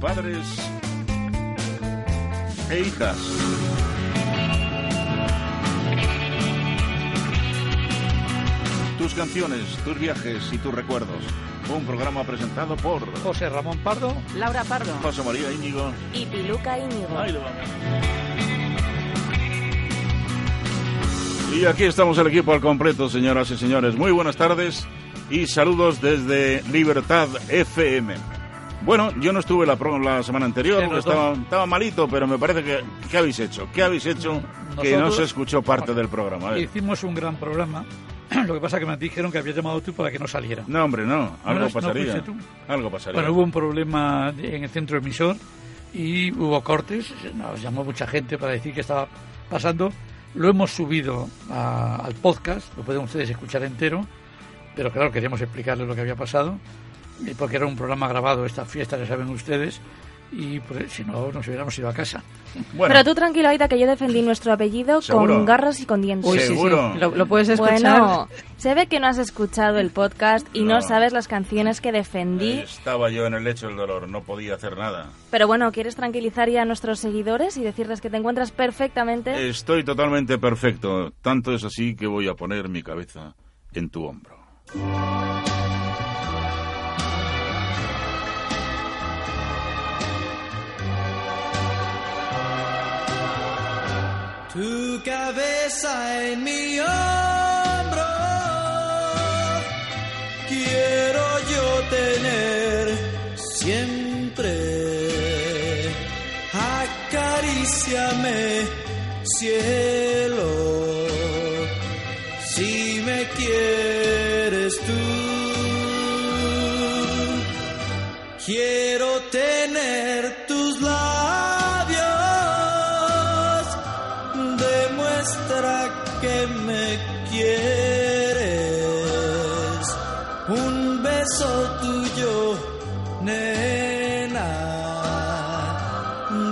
Padres e hijas. Tus canciones, tus viajes y tus recuerdos. Un programa presentado por José Ramón Pardo. Laura Pardo. José María Íñigo. Y Piluca Íñigo. Ahí lo vamos. Y aquí estamos el equipo al completo, señoras y señores. Muy buenas tardes y saludos desde Libertad FM. Bueno, yo no estuve la, semana anterior porque nosotros- estaba, estaba malito, pero me parece que... ¿Qué habéis hecho? ¿Qué habéis hecho que no Nosotros- se escuchó parte del programa? Hicimos un gran programa. Lo que pasa es que me dijeron que habías llamado tú para que no saliera. No, hombre, no. Algo no pasaría. fuiste tú. Algo pasaría. Bueno, hubo un problema en el centro emisor y hubo cortes. Nos llamó mucha gente para decir que estaba pasando. Lo hemos subido a- al podcast, lo pueden ustedes escuchar entero. Pero claro, queríamos explicarles lo que había pasado, porque era un programa grabado, esta fiesta que saben ustedes, y pues, si no, nos hubiéramos ido a casa. Bueno, Pero tú tranquilo, Aida, que yo defendí nuestro apellido ¿Seguro? con garras y con dientes. Uy, sí, Seguro. Lo, lo puedes escuchar. Bueno, se ve que no has escuchado el podcast y no, No. sabes las canciones que defendí. estaba yo en el lecho del dolor, no podía hacer nada. Pero bueno, ¿quieres tranquilizar ya a nuestros seguidores y decirles que te encuentras perfectamente? Estoy totalmente perfecto. Tanto es así que voy a poner mi cabeza en tu hombro. Tu cabeza en mi hombro, quiero yo tener siempre. Acaríciame, cielo, beso tuyo, nena,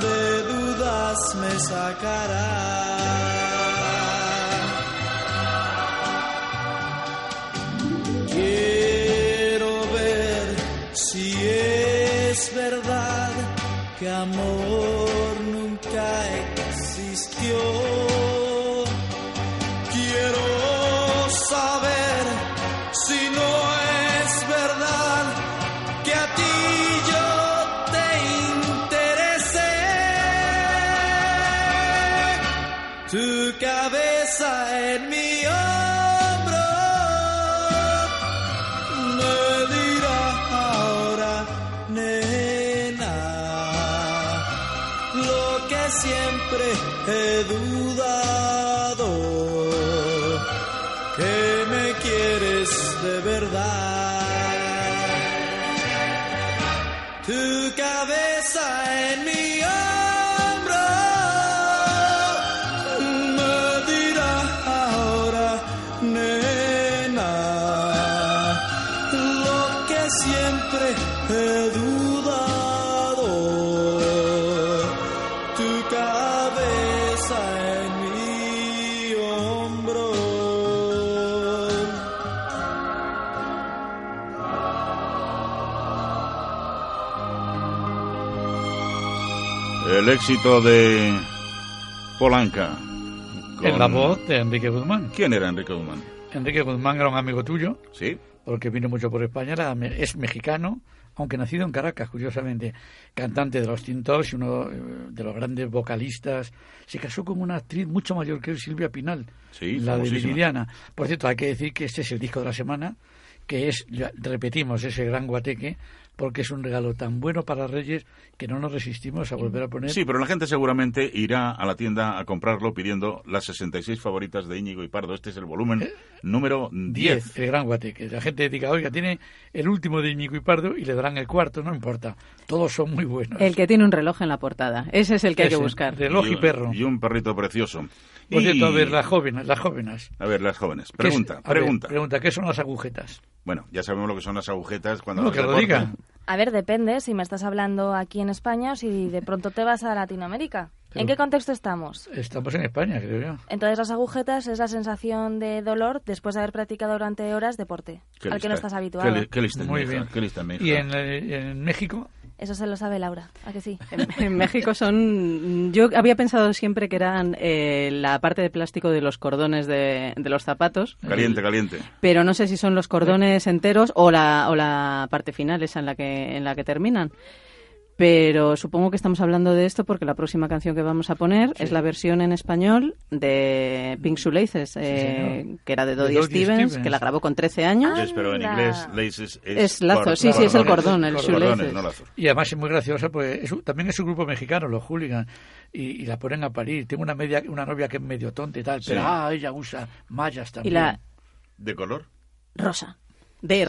de dudas me sacará. Quiero ver si es verdad que amor siempre El éxito de Polanca. En con- la voz de Enrique Guzmán. ¿Quién era Enrique Guzmán? Enrique Guzmán era un amigo tuyo, Sí. porque vino mucho por España, era es mexicano, aunque nacido en Caracas, curiosamente, cantante de los Tintos y uno eh, de los grandes vocalistas. Se casó con una actriz mucho mayor que él, Silvia Pinal, Sí, la de. Viridiana. Por cierto, hay que decir que este es el disco de la semana, que es, repetimos, ese gran guateque, porque es un regalo tan bueno para Reyes que no nos resistimos a volver a poner. Sí, pero la gente seguramente irá a la tienda a comprarlo pidiendo las 66 favoritas de Íñigo y Pardo. Este es el volumen número 10. 10, el gran guateque. La gente diga, oiga, tiene el último de Íñigo y Pardo y le darán el cuarto, no importa. Todos son muy buenos. El que tiene un reloj en la portada. Ese es el que hay que buscar. Reloj y perro. Y un perrito precioso. Por Y- cierto, a ver, las jóvenes, las jóvenes. A ver, las jóvenes. ¿Qué es- Pregunta, ver, pregunta. pregunta, ¿qué son las agujetas? Bueno, ya sabemos lo que son las agujetas cuando No, las que lo recortan. diga. A ver, depende si me estás hablando aquí en España o si de pronto te vas a Latinoamérica. ¿En qué contexto estamos? Estamos en España, creo yo. Entonces las agujetas es la sensación de dolor después de haber practicado durante horas deporte, Qué al que no estás habituado. Qué, li- qué lista Muy mi hija, bien. qué lista es mi hija. ¿Y en, eh, en México? Eso se lo sabe Laura, ¿a que sí? En, en México son. Yo había pensado siempre que eran eh, la parte de plástico de los cordones de, de los zapatos, Caliente, caliente. pero no sé si son los cordones enteros o la, o la parte final, esa en la que, en la que terminan. Pero supongo que estamos hablando de esto porque la próxima canción que vamos a poner es la versión en español de Pink Shoelaces, eh, que era de Dodie Stevens, Stevens. que la grabó con 13 años. Yes, pero en inglés laces es, Es lazo, cor- sí, sí, es el cordón, el Cordones, shoelaces. no. Y además es muy graciosa, pues es también es un grupo mexicano, los hooligans, y, y la ponen a parir. Tengo una media, una novia que es medio tonta y tal, pero Sí. ah, ella usa mallas Y también. la ¿De color? rosa, de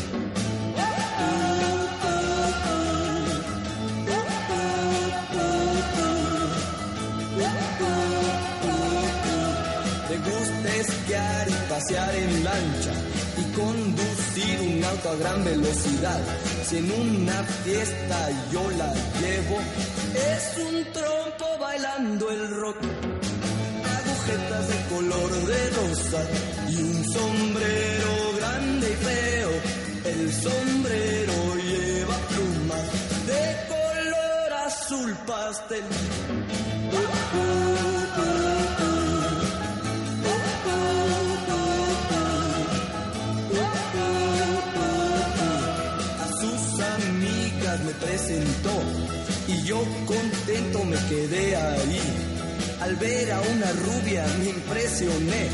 En lancha y conducir un auto a gran velocidad. Si en una fiesta yo la llevo, es un trompo bailando el rock. Agujetas de color de rosa y un sombrero grande y feo. El sombrero y yo contento me quedé ahí. Al ver a una rubia me impresioné.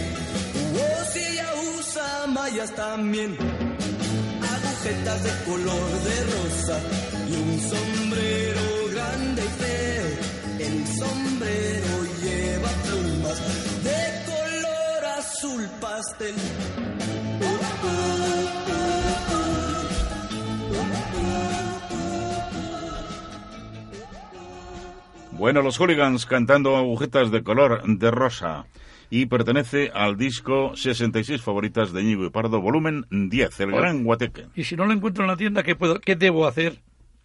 Oh, si ella usa mallas también, agujetas de color de rosa y un sombrero grande y feo. El sombrero lleva plumas de color azul pastel. Bueno, los hooligans cantando agujetas de color de rosa. Y pertenece al disco 66 favoritas de Ñigo y Pardo, volumen 10, El Gran Guateque. Y si no lo encuentro en la tienda, ¿qué, puedo, qué debo hacer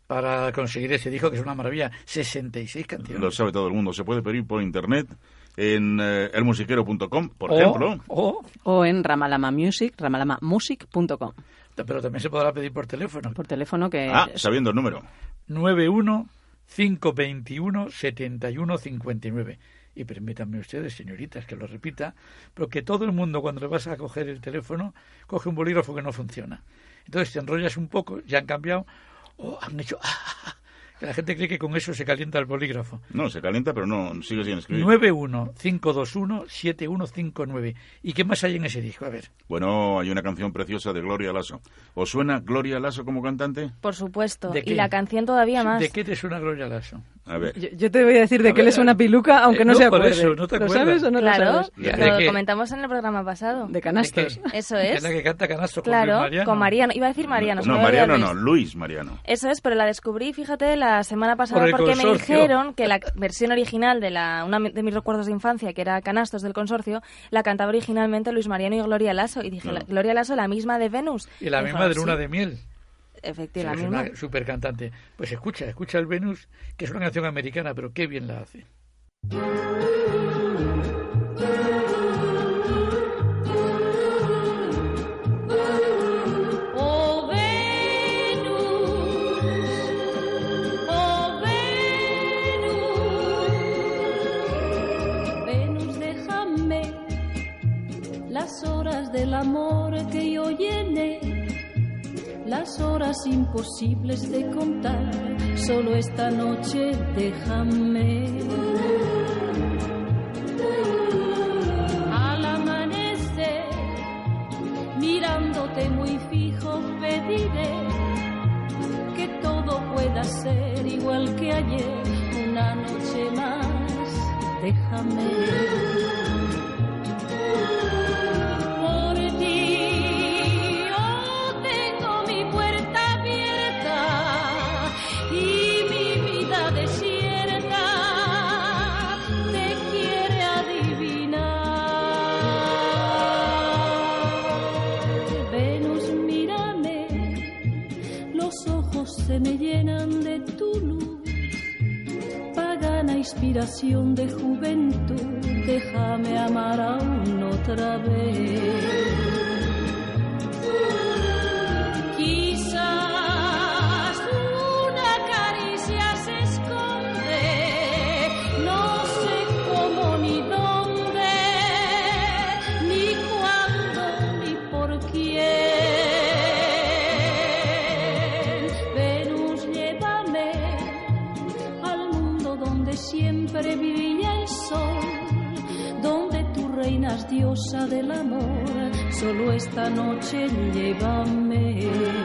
para conseguir ese disco que es una maravilla? 66 canciones. Lo sabe todo el mundo. Se puede pedir por internet en eh, elmusiquero.com, por O- ejemplo. o- o en Ramalama Music, ramalamamusic.com. pero también se podrá pedir por teléfono. Por teléfono que Ah, sabiendo el número. 91 521 71 59. Y permítanme ustedes, señoritas, que lo repita, pero que todo el mundo cuando le vas a coger el teléfono coge un bolígrafo que no funciona. Entonces te enrollas un poco, ya han cambiado, o han hecho... que la gente cree que con eso se calienta el bolígrafo. No, se calienta, pero no sigue sin escribir. 91-521-7159. ¿Y qué más hay en ese disco? A ver. Bueno, hay una canción preciosa de Gloria Lasso. ¿Os suena Gloria Lasso como cantante? Por supuesto. ¿De Y qué? la canción todavía más. ¿De qué te suena Gloria Lasso? A ver. Yo, yo te voy a decir de A que él ver, es una piluca, aunque eh, no, no, se por acuerde. eso, ¿no te ¿Lo sabes o no claro, lo sabes? ¿De lo qué? comentamos en el programa pasado. De canastos. ¿De qué? Eso es. Es la que canta canasto con Luis Claro, Mariano. con Mariano. Iba a decir Mariano. No, había Mariano no. Luis Mariano. Eso es, pero la descubrí, fíjate, la semana pasada Por porque me dijeron que la versión original de la una de mis recuerdos de infancia, que era Canastos del Consorcio, la cantaba originalmente Luis Mariano y Gloria Lasso. Y dije, la- Gloria Lasso, la misma de Venus. Y la Y misma de Luna "Sí, de Miel. Efectivamente, es la una super cantante. Pues escucha, escucha el Venus, que es una canción americana, pero qué bien la hace. Del amor que yo llené, las horas imposibles de contar. Solo esta noche déjame. Al amanecer, mirándote muy fijo, pediré que todo pueda ser igual que ayer. Una noche más, déjame. De juventud, déjame amar aún otra vez. Del amor, solo esta noche llévame.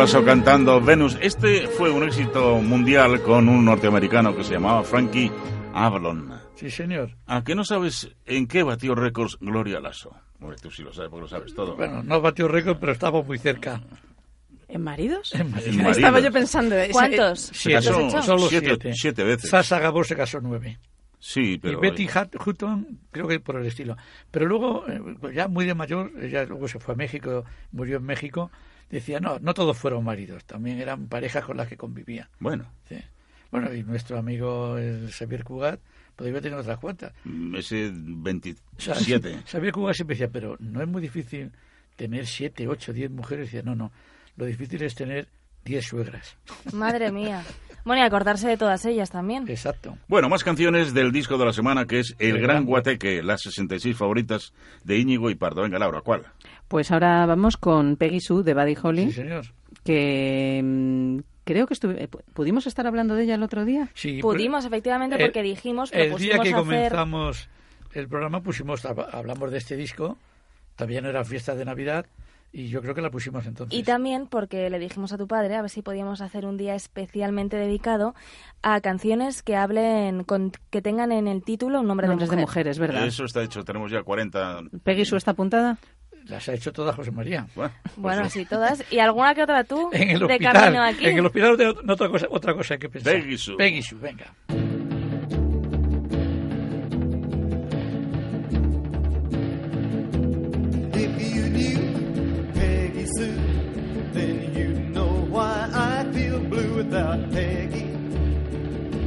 Lasso cantando Venus. Este fue un éxito mundial con un norteamericano que se llamaba Frankie Avalon. Sí, señor. ¿A qué no sabes en qué batió récords Gloria Lasso? Hombre, tú sí lo sabes porque lo sabes todo. Bueno, no batió récord, pero estaba muy cerca. ¿En maridos? En maridos. Estaba yo pensando. esa- ¿Cuántos? Se Siete. casó. Solo siete, siete. siete veces. Sasha Gabor se casó nueve. Sí, pero... y Betty Hut- Hutton, creo que por el estilo. Pero luego, eh, ya muy de mayor, ella luego se fue a México, murió en México, decía, no, no todos fueron maridos, también eran parejas con las que convivía. Bueno, Sí. Bueno, y nuestro amigo el Xavier Cugat podría tener otras cuantas. mm, ese O sea, 27. Xavier Cugat siempre decía, pero no es muy difícil tener siete, ocho, diez mujeres. Decía, no, no, lo difícil es tener diez suegras. Madre mía. Bueno, y acordarse de todas ellas también. Exacto. Bueno, más canciones del disco de la semana que es El, El Gran Gran Guateque, las 66 favoritas de Íñigo y Pardo. Venga, Laura, ¿cuál? Pues ahora vamos con Peggy Sue de Buddy Holly, Sí, señor. que mm, creo que estuve, eh, pu- pudimos estar hablando de ella el otro día. Sí, Pudimos, efectivamente, el- porque dijimos que el día que hacer... comenzamos el programa pusimos hab- hablamos de este disco no era fiesta de navidad y yo creo que la pusimos entonces Y también porque le dijimos a tu padre a ver si podíamos hacer un día especialmente dedicado a canciones que hablen, con, que tengan en el título un nombre Nombres de de mujer. mujeres, ¿verdad? Eso está hecho, tenemos ya 40. Peggy Sue está apuntada. Las ha hecho todas José María Bueno, Bueno, pues, sí, todas. Y alguna que otra tú, en el de hospital camino aquí. en el hospital de ot- otra cosa otra cosa hay que pensar Peggy Sue. Peggy Sue, venga If you knew Peggy Sue, then you'd know why I feel blue without Peggy.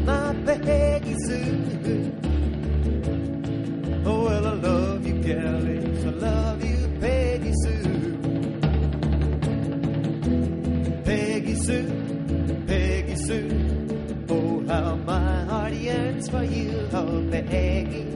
My Peggy Sue. Oh, well, I love you, galleys. I love you, Sue, Peggy Sue. Oh, how my heart yearns for you, oh, Peggy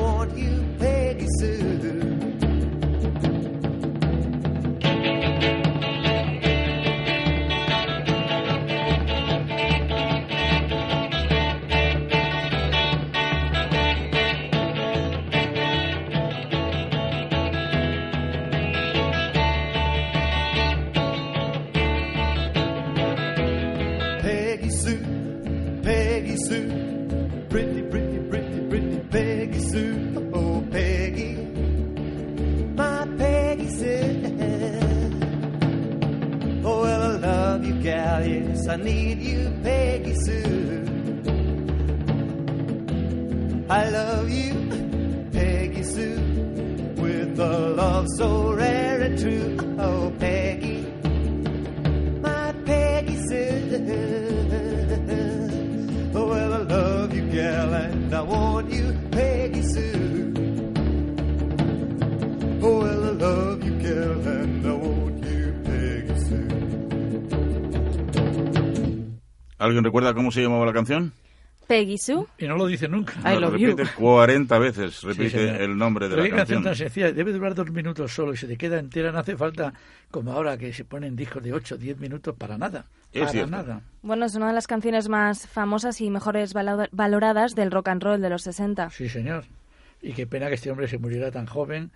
gal. I want you, ¿Alguien recuerda cómo se llamaba la canción? Peggy Sue. Y no lo dice nunca. I Lo love you. repite 40 veces, Sí, repite señor. el nombre de Pero la qué canción canción. tan sencilla, debe durar dos minutos solo y se te queda entera, no hace falta como ahora que se ponen discos de 8 o 10 minutos para nada. Es para cierto. nada. Bueno, es una de las canciones más famosas y mejores valo- valoradas del rock and roll de los 60. Sí, señor. Y qué pena que este hombre se muriera tan joven.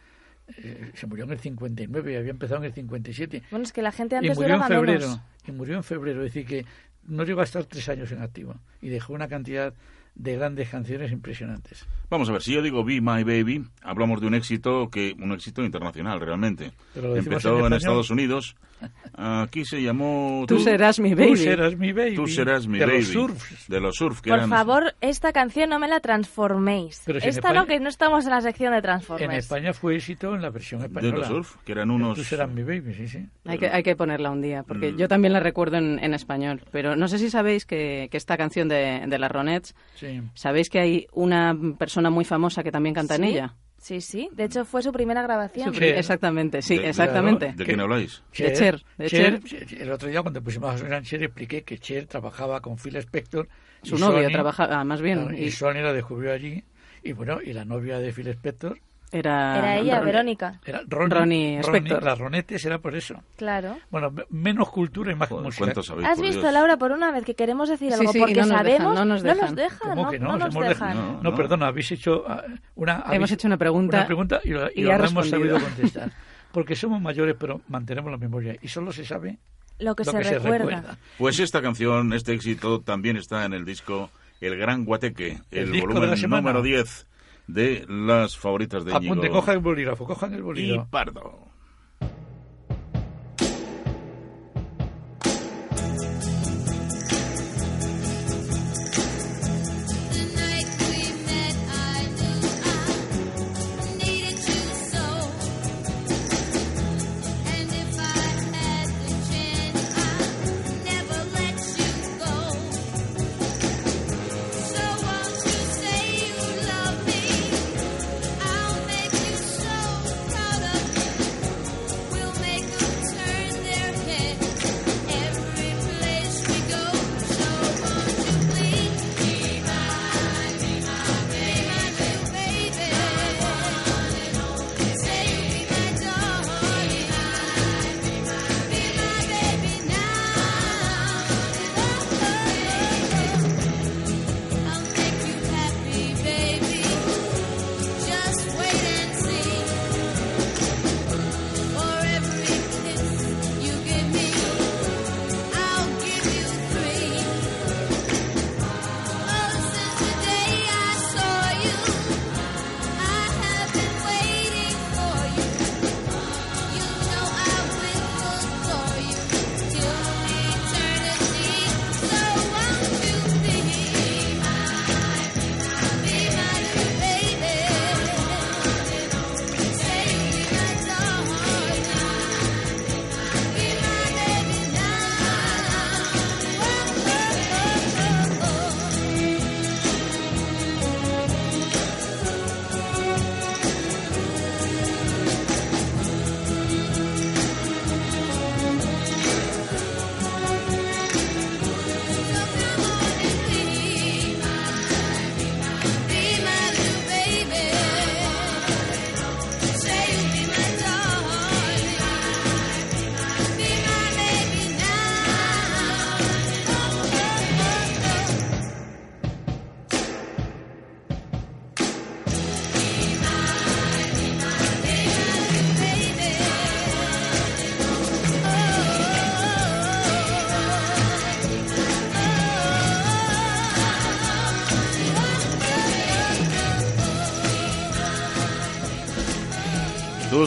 Eh, se murió en el 59 y había empezado en el 57. Bueno, es que la gente Y antes murió en febrero. menos. Y murió en febrero. Es decir, que no llegó a estar tres años en activo. Y dejó una cantidad de grandes canciones impresionantes. Vamos a ver, si yo digo Be My Baby, hablamos de un éxito que un éxito internacional realmente. Empezó en en. Estados Unidos. Aquí se llamó Tú serás mi baby. Tú serás mi baby. Tú serás mi de baby. Los surfs. De los surf que Por eran- favor, esta canción no me la transforméis. Pero si en esta España- no, que no estamos en la sección de Transformers. En España fue éxito en la versión de española. los surf, que eran unos Tú serás mi baby, sí, sí. Hay que, hay que ponerla un día, porque Mm. yo también la recuerdo en, en español. Pero no sé si sabéis que, que esta canción de, de las Ronettes, sí. ¿sabéis que hay una persona muy famosa que también canta en ¿Sí? ella? Sí, sí. De hecho, fue su primera grabación. Su-. Exactamente, sí, De- exactamente. ¿De quién habláis? De Cher, de Cher, El otro día cuando pusimos a sonar Cher expliqué que Cher trabajaba con Phil Spector. Su novia trabajaba, ah, más bien, y y Sony la descubrió allí. Y bueno, y la novia de Phil Spector era... Era ella, Ron- Verónica. era Ronnie. Ronnie Spector. Las ronetes era por eso. Claro. Bueno, me- menos cultura y más Joder, música. ¿Has visto, Dios? Laura, por una vez que queremos decir Sí, algo sí, porque no nos dejan, sabemos? no nos dejan. dejan, ¿Cómo no, que no? no nos Hemos dejan. No, No, no. perdona, habéis hecho ah, una... Hemos hecho una pregunta una pregunta y, lo- y y lo ha no hemos respondido. sabido contestar. Porque somos mayores, pero mantenemos la memoria. Y solo se sabe Lo que, lo se, que se recuerda. Pues esta canción, este éxito, también está en el disco El Gran Guateque, El el, disco de volumen número 10 de las favoritas de Íñigo Apunte, cojan el bolígrafo, cojan el y bolígrafo. Pardo.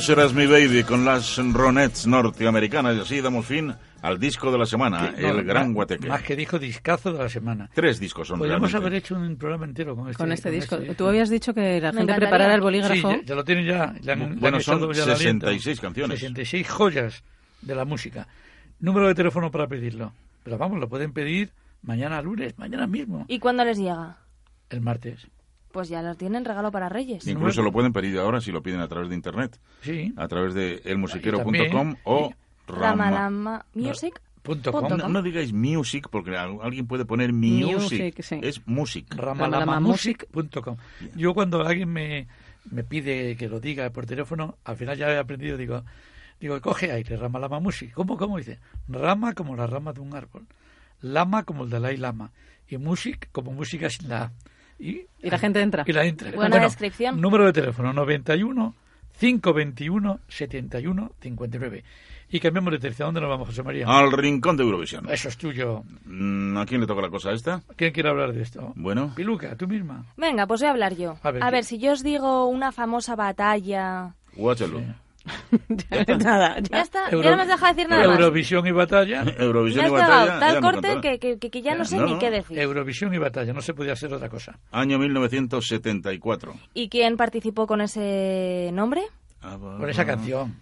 Serás mi baby con las Ronettes norteamericanas y así damos fin al disco de la semana, no, el Gran Guateque. Más que dijo discazo de la semana. Tres discos son Podríamos realmente. haber hecho un programa entero con este, Con este disco. este- Tú habías dicho que la Me gente encantaría. preparara el Sí, bolígrafo. ya, ya lo tienen ya. han- han Bueno, echado son ya el aliento. 66 canciones. 66 joyas de la música. Número de teléfono para pedirlo. Pero vamos, lo pueden pedir mañana lunes, mañana mismo, ¿Y cuándo les llega? el martes. Pues ya lo tienen regalo para Reyes. Incluso lo pueden pedir ahora si lo piden a través de internet, Sí. a través de elmusiquero.com o Rama. Ramalama Music. Punto Punto com. No, no digáis music porque al- alguien puede poner music. Music, sí. Es music. ramalamamusic.com. Yo cuando alguien me, me pide que lo diga por teléfono, al final ya he aprendido, digo, digo, coge aire, ramalama music. ¿Cómo, cómo dice? Rama como la rama de un árbol, lama como el Dalai Lama y music como música sin la A. Y, Y la gente entra. y la entra. Buena descripción. Número de teléfono 91 521 71 59. Y cambiamos de tercia. ¿Dónde nos vamos, José María? Al rincón de Eurovisión. Eso es tuyo. Mm, ¿A quién le toca la cosa esta? ¿Quién quiere hablar de esto? Bueno, Piluca, tú misma. Venga, pues voy a hablar yo. A A ver, ver, ¿qué? si yo os digo una famosa batalla... Waterloo. Nada, Ya ya. está, Euro- ya no me has dejado decir nada más. Eurovisión y batalla. Eurovisión y batalla. tal ya corte que, que, que- ya no sé No. ni qué decir. Eurovisión y batalla, no se podía hacer otra cosa. Año 1974. ¿Y quién participó con ese nombre? Con esa canción.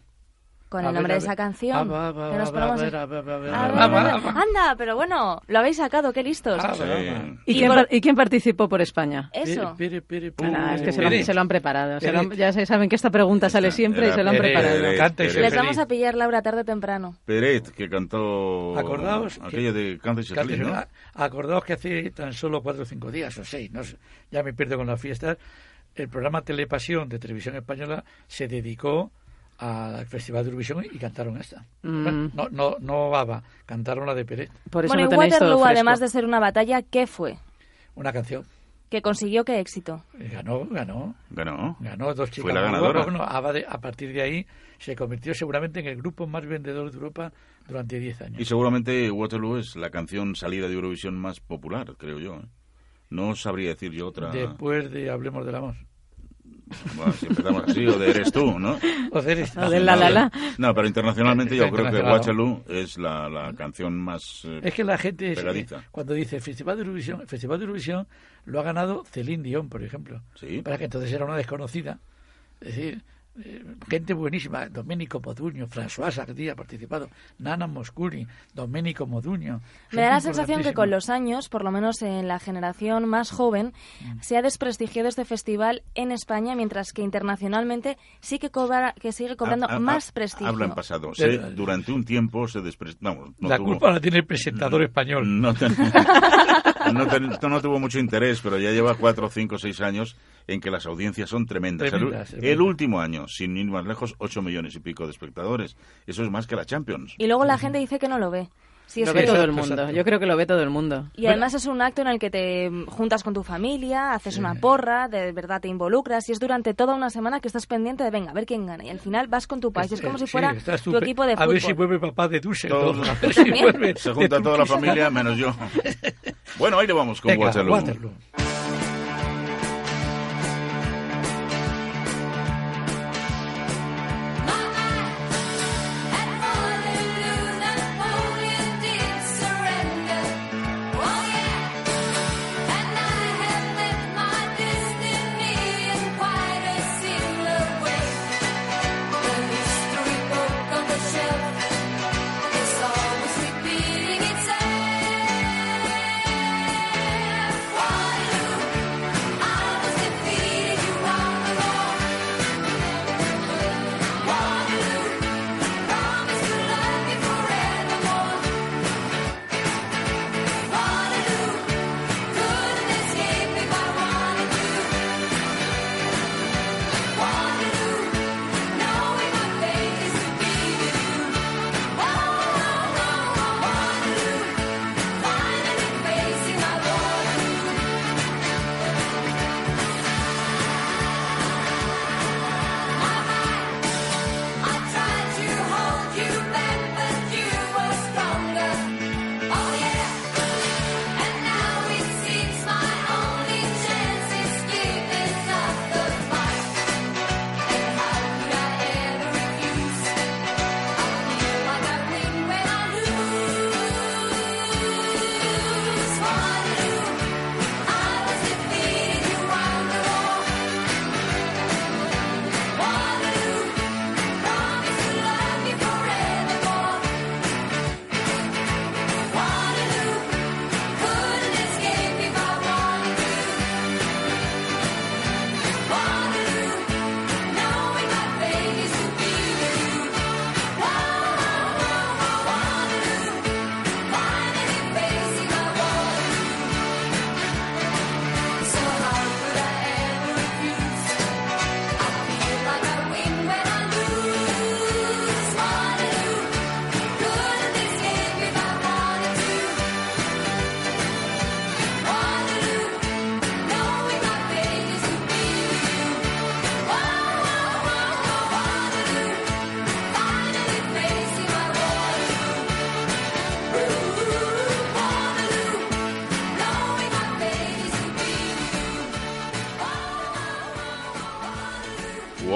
Con A el nombre de esa canción. Ah, que nos ponemos. Anda, pero bueno, lo habéis sacado, qué listos. Ah, Sí. ¿Y, quién, por- y quién participó por España? Eso. Pere, pere, pere, Nada, es que se lo, se lo han preparado. se lo ya se saben que esta pregunta sale siempre y se lo han preparado. Les vamos a pillar, Laura, tarde o temprano. Peret, que cantó Acordaos que- aquella de ah, Acordaos que hace tan solo cuatro o cinco días o seis, no sé, ya me pierdo con las fiestas, el programa Telepasión de Televisión Española se dedicó al Festival de Eurovisión y cantaron esta. Mm. Bueno, no, no, no Baba, cantaron la de Peret, Por eso Bueno, no y Waterloo, además de ser una batalla, ¿qué fue? una canción. ¿Que consiguió qué éxito? Y Ganó, ganó, Ganó. ganó dos chicas. Fue la ganadora. Bueno, Ava de- a partir de ahí se convirtió seguramente en el grupo más vendedor de Europa durante 10 años. Y seguramente Waterloo es la canción salida de Eurovisión más popular, creo yo. ¿eh? No sabría decir yo otra. Después de Hablemos del Amor. Bueno, si empezamos así, o de Eres tú, ¿no? O de eres- O de La La La. No, pero internacionalmente yo creo que. Waterloo es la, la canción más... eh, Es que la gente, es- cuando dice Festival de Eurovisión, el Festival de Eurovisión lo ha ganado Celine Dion, por ejemplo. Sí. Para que entonces era una desconocida. Es decir, gente buenísima. Domenico Moduño, François Sardi ha participado, Nana Moscuri, Domenico Moduño. Me da la sensación que con los años, por lo menos en la generación más joven, Mm. se ha desprestigiado este festival en España, mientras que internacionalmente sí que cobra, que sigue cobrando ha- ha- más prestigio. Habla en pasado. Se- Pero- durante un tiempo se desprestigió... No la tuvo- culpa la tiene el presentador español. No, ten- no ten- no tuvo mucho interés, pero ya lleva cuatro, cinco, seis años en que las audiencias son tremendas. El- Tremendas, último año, sin ir más lejos, ocho millones y pico de espectadores. Eso es más que la Champions. Y luego la gente dice que no lo ve. Sí, es Lo ve todo el mundo. exacto. Yo creo que lo ve todo el mundo. Y además es un acto en el que te juntas con tu familia, haces una porra, de verdad te involucras y es durante toda una semana que estás pendiente de venga, a ver quién gana. Y al final vas con tu país. Es como si Sí, fuera tu equipo de A ver si fútbol. vuelve papá de si vuelve Se junta toda la familia, menos yo. Bueno, ahí le vamos con Venga. Waterloo. Waterloo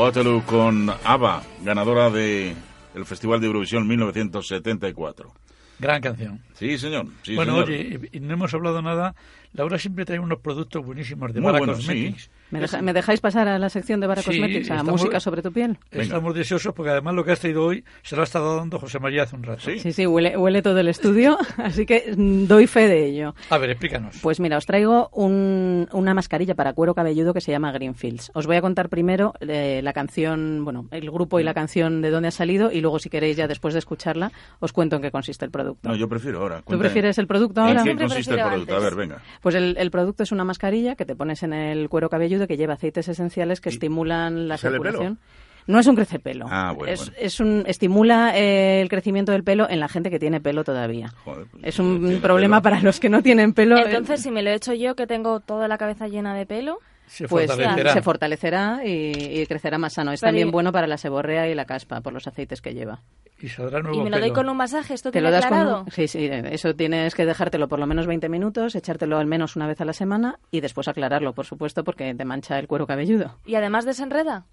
Waterloo con ABBA, ganadora de el Festival de Eurovisión 1974. Gran canción. Sí, señor. Sí, bueno, señor. oye, y no hemos hablado nada. Laura siempre trae unos productos buenísimos de Muy Bara buenos, sí. Cosmetics. ¿Me, deja- me dejáis pasar a la sección de Bara Sí, Cosmetics, a estamos- música sobre tu piel? Estamos deseosos porque además lo que has traído hoy se lo ha estado dando José María hace un rato. Sí. Sí, sí, huele, huele todo el estudio, así que mm, doy fe de ello. A ver, explícanos. Pues mira, os traigo un- una mascarilla para cuero cabelludo que se llama Greenfields. Os voy a contar primero eh, la canción, bueno, el grupo y la canción de dónde ha salido y luego si queréis ya después de escucharla os cuento en qué consiste el producto. No, yo prefiero ahora. ¿Tú Cuéntame. prefieres el producto ¿En ahora? qué Siempre consiste el producto? A antes. ver, venga. Pues el, el producto es una mascarilla que te pones en el cuero cabelludo que lleva aceites esenciales que ¿Y estimulan la pelo? circulación. No es un crecepelo. Ah, bueno, es, bueno. es un estimula eh, el crecimiento del pelo en la gente que tiene pelo todavía. Joder, pues, es un problema pelo. para los que no tienen pelo. eh, Entonces, si me lo he hecho yo, que tengo toda la cabeza llena de pelo, Se pues fortalecerá. se fortalecerá y, y crecerá más sano. Es Pero también y- bueno para la seborrea y la caspa por los aceites que lleva. y saldrá nuevo y me lo doy con un masaje, ¿esto Te lo das aclarado? con... Sí, sí, eso tienes que dejártelo por lo menos 20 minutos, echártelo al menos una vez a la semana y después aclararlo, por supuesto, porque te mancha el cuero cabelludo. Y además desenreda.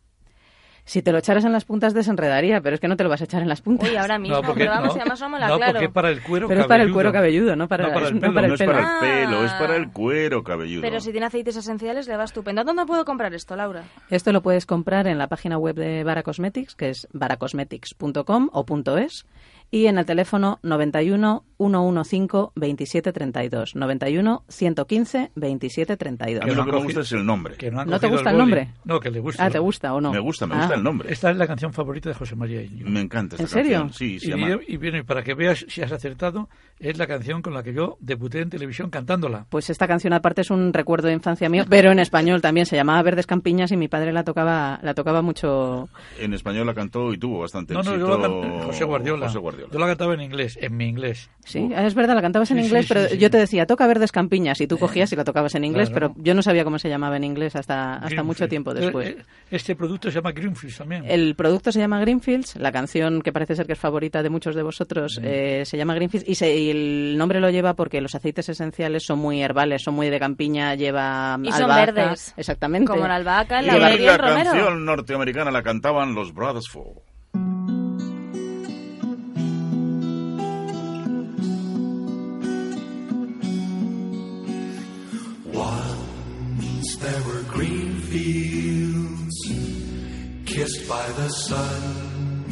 Si te lo echaras en las puntas desenredaría, pero es que no te lo vas a echar en las puntas. Uy, ahora mismo, No, porque, pero vamos, no, y además no me la no, aclaro. porque es para el cuero Pero es para el cabelludo. cuero cabelludo, no para, No para el no pelo. para No el es para pelo. el pelo, es para Ah. el cuero cabelludo. Pero si tiene aceites esenciales, le va estupendo. ¿Dónde puedo comprar esto, Laura? Esto lo puedes comprar en la página web de Bara Cosmetics, que es baracosmetics.com o punto .es, y en el teléfono 91 115 2732. 91 115 2732. A mí Que lo no que me gusta es el nombre. Que no, ¿No te gusta el nombre? No, que le gusta. Ah, ¿te gusta o no? Me gusta, me Ah. gusta el nombre. Esta es la canción favorita de José María Íñigo. Me encanta esta ¿En serio? canción. Sí, se y, llama... yo- y viene, para que veas si has acertado, es la canción con la que yo debuté en televisión cantándola. Pues esta canción aparte es un recuerdo de infancia mío, pero en español también. Se llamaba Verdes Campiñas y mi padre la tocaba, la tocaba mucho. En español la cantó y tuvo bastante No, no, éxito. yo la canté, José Guardiola. José Guardiola. Yo la cantaba en inglés, en mi inglés. Sí, es verdad, la cantabas en Sí, inglés, sí, pero sí. yo te decía, toca Verdes Campiñas, y tú cogías y la tocabas en inglés, Claro. pero yo no sabía cómo se llamaba en inglés hasta, hasta Greenfield. mucho tiempo Eh, después. eh, Este producto se llama Greenfield también. El producto se llama Greenfields, la canción que parece ser que es favorita de muchos de vosotros eh, se llama Greenfields y, se- y el nombre lo lleva porque los aceites esenciales son muy herbales, son muy de campiña, lleva Y son albahaca. verdes. Exactamente. Como la albahaca, Y la la, y el romero. canción norteamericana la cantaban los Brothers Four. Once there were green fields kissed by the sun.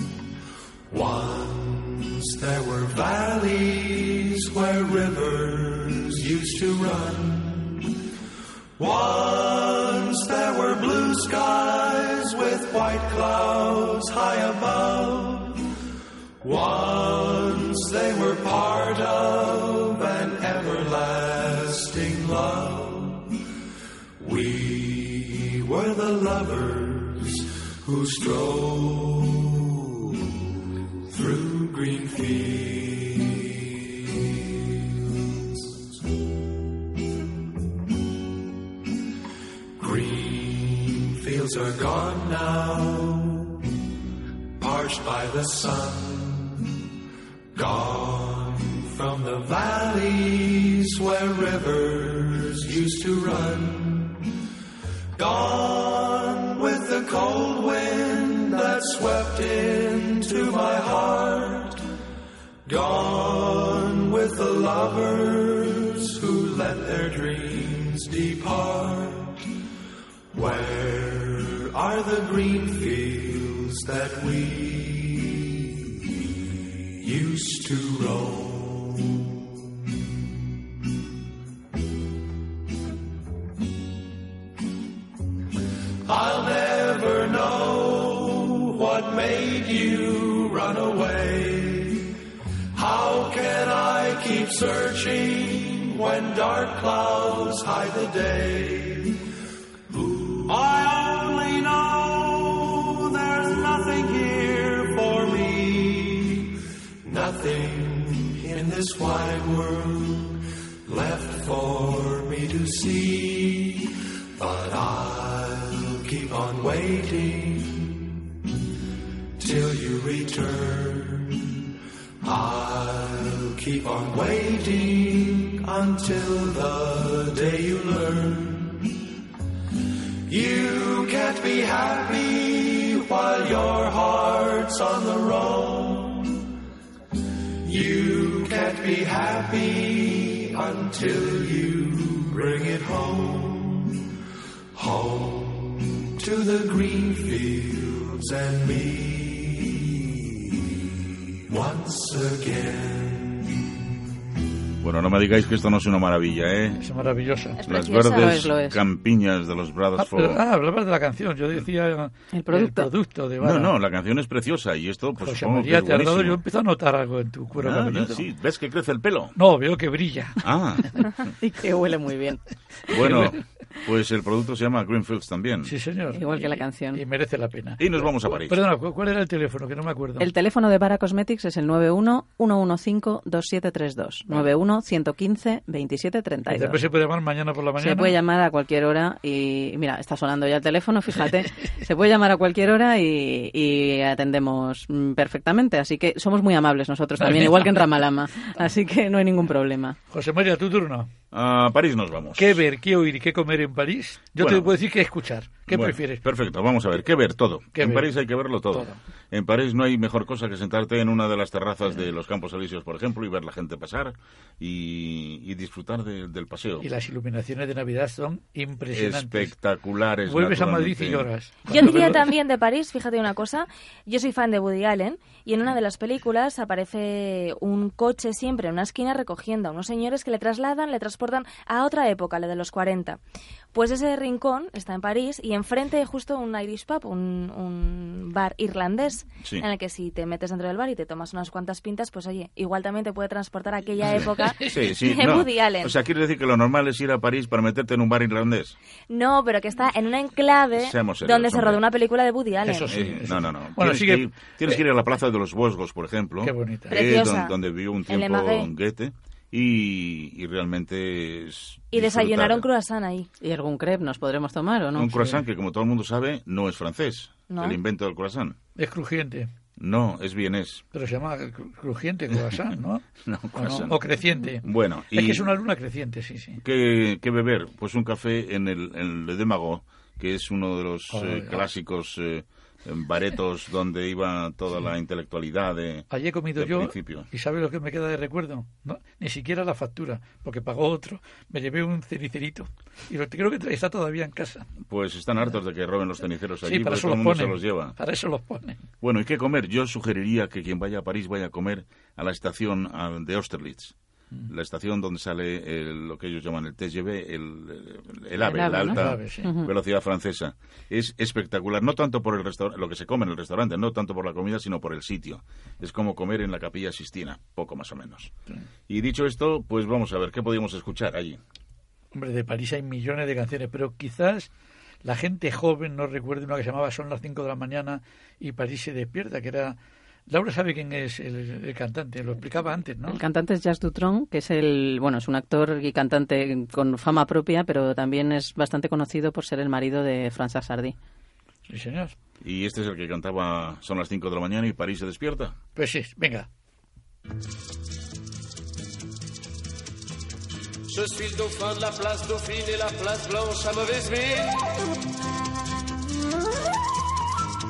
Once there were valleys where rivers used to run. Once there were blue skies with white clouds high above. Once they were part of lovers who strolled through green fields. Green fields are gone now, parched by the sun. Gone from the valleys where rivers used to run. Gone with the cold wind that swept into my heart. Gone with the lovers who let their dreams depart. Where are the green fields that we used to roam? Keep searching when dark clouds hide the day? I only know there's nothing here for me. Nothing in this wide world left for me to see. But I'll keep on waiting keep on waiting until the day you learn. You can't be happy while your heart's on the road. You can't be happy until you bring it home. Home to the green fields and me once again. Bueno, no me digáis que esto no es una maravilla, ¿eh? Es maravillosa. Es Las. Lo verdes es, lo es. campiñas de los Ah, Bradford. pero- ah, hablabas de la canción. Yo decía El producto. producto de No, Vara. no, la canción es preciosa y esto, pues José supongo María, que te es dado, yo empiezo a notar algo en tu cuero Ah, no, sí, ¿ves que crece el pelo? No, veo que brilla. Ah, Y que huele muy bien. bueno, pues el producto se llama Greenfields también. Sí, señor. Igual que la canción. Y merece la pena. Y nos vamos a París. Perdona, ¿cu- ¿cuál era el teléfono? Que no me acuerdo. El teléfono de Bara Cosmetics es el 91-115-2732. 91-115-2732. Y después se puede llamar mañana por la mañana. Se puede llamar a cualquier hora y mira, está sonando ya el teléfono, fíjate. se puede llamar a cualquier hora y, y atendemos mm, perfectamente. Así que somos muy amables nosotros también, igual que en Ramalama. Así que no hay ningún problema. José María, tu turno. A París nos vamos. ¿Qué ver, qué oír y qué comer en París? Yo Bueno. te puedo decir qué escuchar. ¿Qué Bueno, prefieres? Perfecto, vamos a ver, ¿qué ver? Todo. ¿Qué en ver? París hay que verlo todo. Todo. En París no hay mejor cosa que sentarte en una de las terrazas de los Campos Elíseos, por ejemplo, y ver la gente pasar y, y disfrutar de- del paseo. Y las iluminaciones de Navidad son impresionantes. Espectaculares. Vuelves a Madrid y lloras. Yo diría también de París, fíjate una cosa, yo soy fan de Woody Allen y en una de las películas aparece un coche siempre en una esquina recogiendo a unos señores que le trasladan, le transportan a otra época, la de los 40. Pues ese rincón está en París y enfrente hay justo un Irish pub, un, un bar irlandés, Sí. en el que si te metes dentro del bar y te tomas unas cuantas pintas, pues oye, igual también te puede transportar a aquella época Sí, sí, de no. Woody Allen. O sea, quiere decir que lo normal es ir a París para meterte en un bar irlandés. No, pero que está en un enclave serios, donde se rodó una película de Woody Allen. Eso sí. Eh, no, no, no. Bueno, tienes, sigue- que ir, tienes que ir a la Plaza de los Vosgos, por ejemplo. Qué bonita. eh, Preciosa. don- donde vivió un tiempo. Goethe. Y, y realmente es Y desayunaron croissant ahí. ¿Y algún crepe nos podremos tomar o no? Un croissant que, como todo el mundo sabe, no es francés. ¿No? El invento del croissant. Es crujiente. No, es vienés. Pero se llama cru- crujiente, croissant, ¿no? No, O, croissant. no, o creciente. Bueno, y Es que es una luna creciente, sí, sí. ¿qué, qué beber? Pues un café en el, en Le Demago, que es uno de los Joder, eh, clásicos eh, baretos donde iba toda la intelectualidad de, Allí he comido yo principio. y ¿sabe lo que me queda de recuerdo? No, ni siquiera la factura, porque pagó otro. Me llevé un cenicerito y lo, creo que está todavía en casa. Pues están hartos de que roben los ceniceros allí, sí, para eso todo el los mundo ponen. se los lleva. Para eso los ponen. Bueno, ¿y qué comer? Yo sugeriría que quien vaya a París vaya a comer a la estación de Austerlitz. La estación donde sale el- lo que ellos llaman el TGV, el, el AVE, El AVE, la ¿no? alta El AVE, sí. velocidad francesa. Es espectacular, no tanto por el restaur- lo que se come en el restaurante, no tanto por la comida, sino por el sitio. Es como comer en la capilla Sistina, poco más o menos. Y dicho esto, pues vamos a ver, ¿qué podíamos escuchar allí? Hombre, de París hay millones de canciones, pero quizás la gente joven no recuerde una que se llamaba Son las 5 de la mañana y París se despierta, que era... Laura sabe quién es el, el cantante, lo explicaba antes, ¿no? El cantante es Jacques Dutronc, que es el, bueno, es un actor y cantante con fama propia, pero también es bastante conocido por ser el marido de François Sardy. Sí, señor. Y este es el que cantaba Son las 5 de la mañana y París se despierta. Pues sí, venga. Je suis le dauphin de la place Dauphine et la place Blanche à mauvaise mine.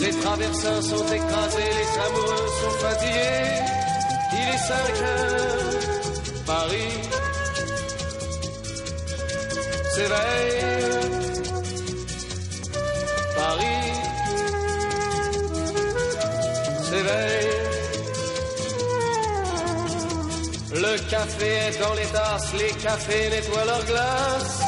Les traversins sont écrasés, les amoureux sont fatigués. Il est 5 heures, Paris s'éveille. Paris s'éveille. Le café est dans les tasses, les cafés nettoient leurs glaces.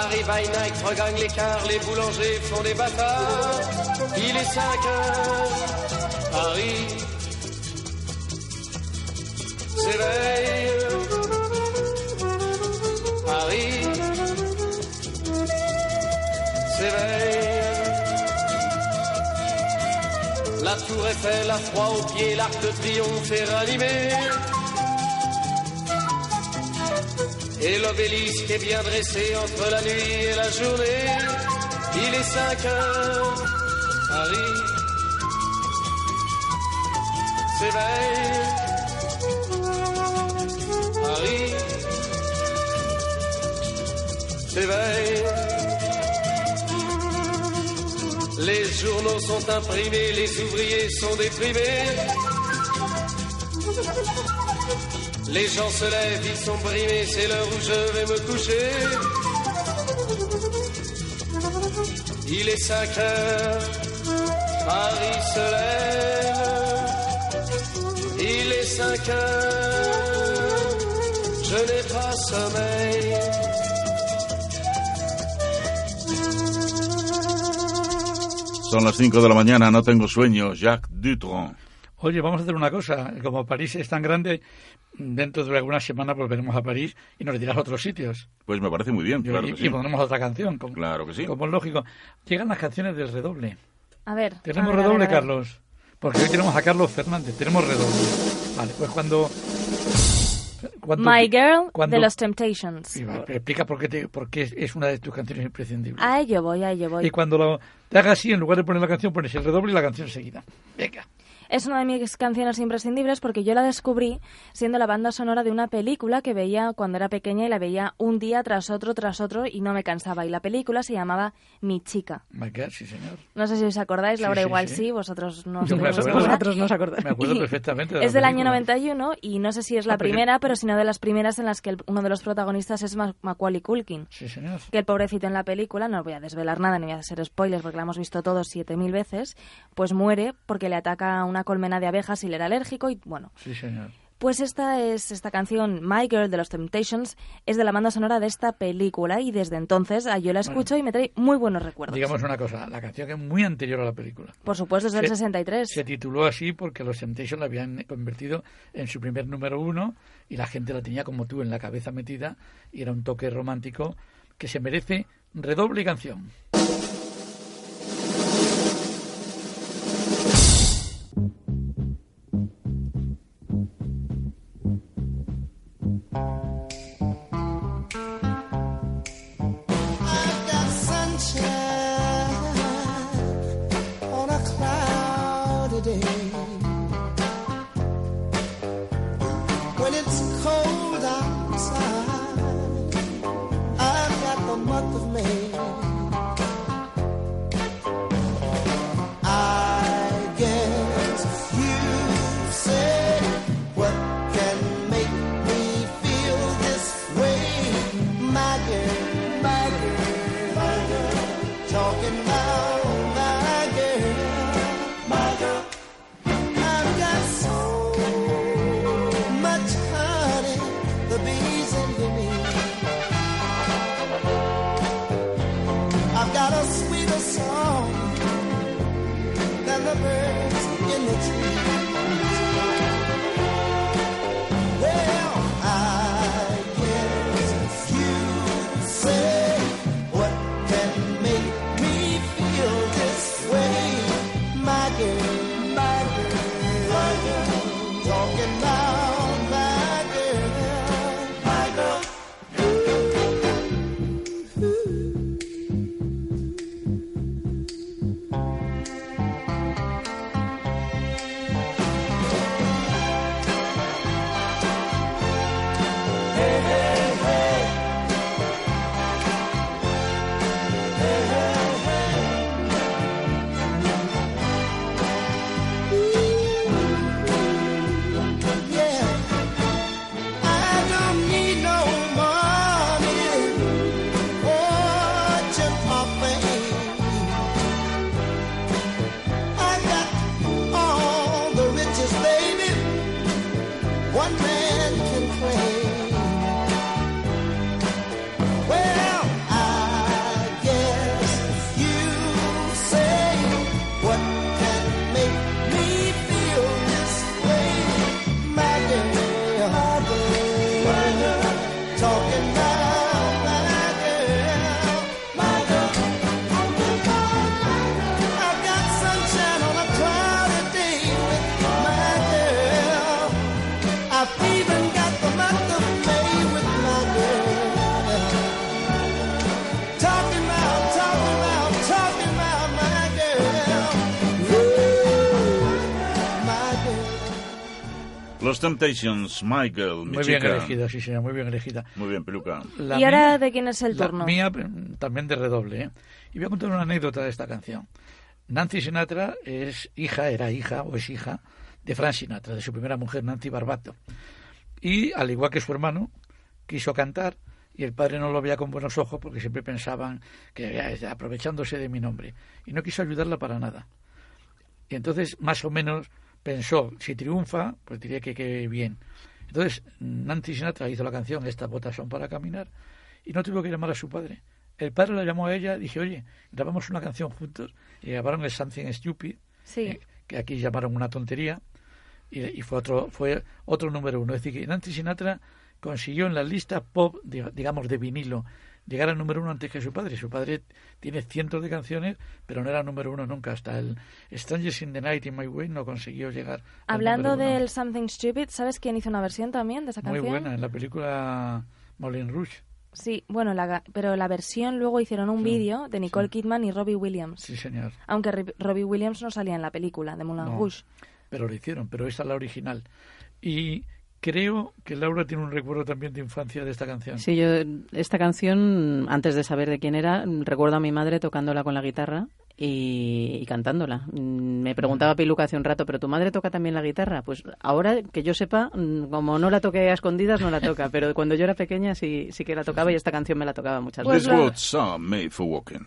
Paris by regagne l'écart, les boulangers font des bâtards. Il est 5 heures, Paris s'éveille. Paris s'éveille. La tour Eiffel, la froid aux pieds, l'arc de triomphe est ranimé. Et l'obélisque est bien dressé entre la nuit et la journée. Il est 5 heures, Paris s'éveille. Paris s'éveille. Les journaux sont imprimés, les ouvriers sont déprimés. Les gens se lèvent, ils sont brimés, c'est l'heure où je vais me coucher. Il est 5 heures, Paris se lève. Il est 5 heures, je n'ai pas sommeil. Son las 5 de la mañana, no tengo sueño. Jacques Dutron. Oye, vamos a hacer una cosa. Como París es tan grande, dentro de algunas semanas volveremos a París y nos dirás a otros sitios. Pues me parece muy bien, claro y, que y sí. pondremos otra canción. Como, Claro que sí. como es lógico. Llegan las canciones del redoble. A ver. ¿Tenemos a ver, a redoble, ver, a ver. Carlos? Porque hoy tenemos a Carlos Fernández. Tenemos redoble. Vale, pues cuando... cuando My Girl cuando- de los Temptations. Vale, pero explica por qué, te- por qué es- es una de tus canciones imprescindibles. A ello voy, a ello voy. Y cuando lo, te hagas así, en lugar de poner la canción, pones el redoble y la canción seguida. Venga. Es una de mis canciones imprescindibles porque yo la descubrí siendo la banda sonora de una película que veía cuando era pequeña y la veía un día tras otro tras otro y no me cansaba. Y la película se llamaba Mi chica. My God, sí, señor. No sé si os acordáis, Sí, Laura sí, igual sí. sí, vosotros no. Acuerdo. segura. Vosotros no os acordáis. Me acuerdo perfectamente de Es del año película. 91 y no sé si es la Ah, pero- primera, pero sino de las primeras en las que el- uno de los protagonistas es Ma- Macaulay Culkin. Sí, señor. Que el pobrecito en la película, no voy a desvelar nada ni voy a hacer spoilers porque la hemos visto todos siete mil veces, pues muere porque le ataca una colmena de abejas y le era alérgico y bueno. Sí, señor. Pues esta es esta canción My Girl de los Temptations es de la banda sonora de esta película y desde entonces ah, yo la escucho y me trae muy buenos recuerdos. Digamos una cosa, la canción que es muy anterior a la película. Por supuesto es del Se- 63. Se tituló así porque los Temptations la habían convertido en su primer número uno y la gente la tenía como tú en la cabeza metida y era un toque romántico que se merece redoble y canción. Thank you. Temptations, Michael, mi Muy bien elegida, sí, señor, muy bien elegida. Muy bien, peluca. La ¿Y ahora de quién es el la turno? mía también de redoble. ¿eh? Y voy a contar una anécdota de esta canción. Nancy Sinatra es hija, era hija o es hija de Frank Sinatra, de su primera mujer, Nancy Barbato. Y al igual que su hermano, quiso cantar y el padre no lo veía con buenos ojos porque siempre pensaban que aprovechándose de mi nombre. Y no quiso ayudarla para nada. Y entonces, más o menos, pensó, si triunfa, pues diría que, que bien. Entonces, Nancy Sinatra hizo la canción Estas botas son para caminar y no tuvo que llamar a su padre. El padre la llamó a ella y dije, oye, grabamos una canción juntos y grabaron el Something Stupid, Sí. eh, que aquí llamaron una tontería y, y fue otro fue otro número uno. Es decir, que Nancy Sinatra consiguió en la lista pop, diga- digamos, de vinilo, llegar al número uno antes que su padre. Su padre tiene cientos de canciones, pero no era número uno nunca. Hasta el Strangers in the Night in My Way no consiguió llegar. al Hablando uno. del Something Stupid, ¿sabes quién hizo una versión también de esa Muy canción? buena, en la película Moulin Rouge. Sí, bueno, la, pero la versión luego hicieron un vídeo de Nicole Kidman y Robbie Williams. Sí, señor. Aunque Ri- Robbie Williams no salía en la película de Moulin No, Rouge. Pero lo hicieron, pero esta es la original. Y creo que Laura tiene un recuerdo también de infancia de esta canción. Sí, yo esta canción, antes de saber de quién era, recuerdo a mi madre tocándola con la guitarra y, y cantándola. Mm, Me preguntaba Piluca hace un rato, ¿pero tu madre toca también la guitarra? Pues ahora que yo sepa, mm, como no la toqué a escondidas, no la toca, pero cuando yo era pequeña sí, sí que la tocaba y esta canción me la tocaba muchas veces. roads are made for walking.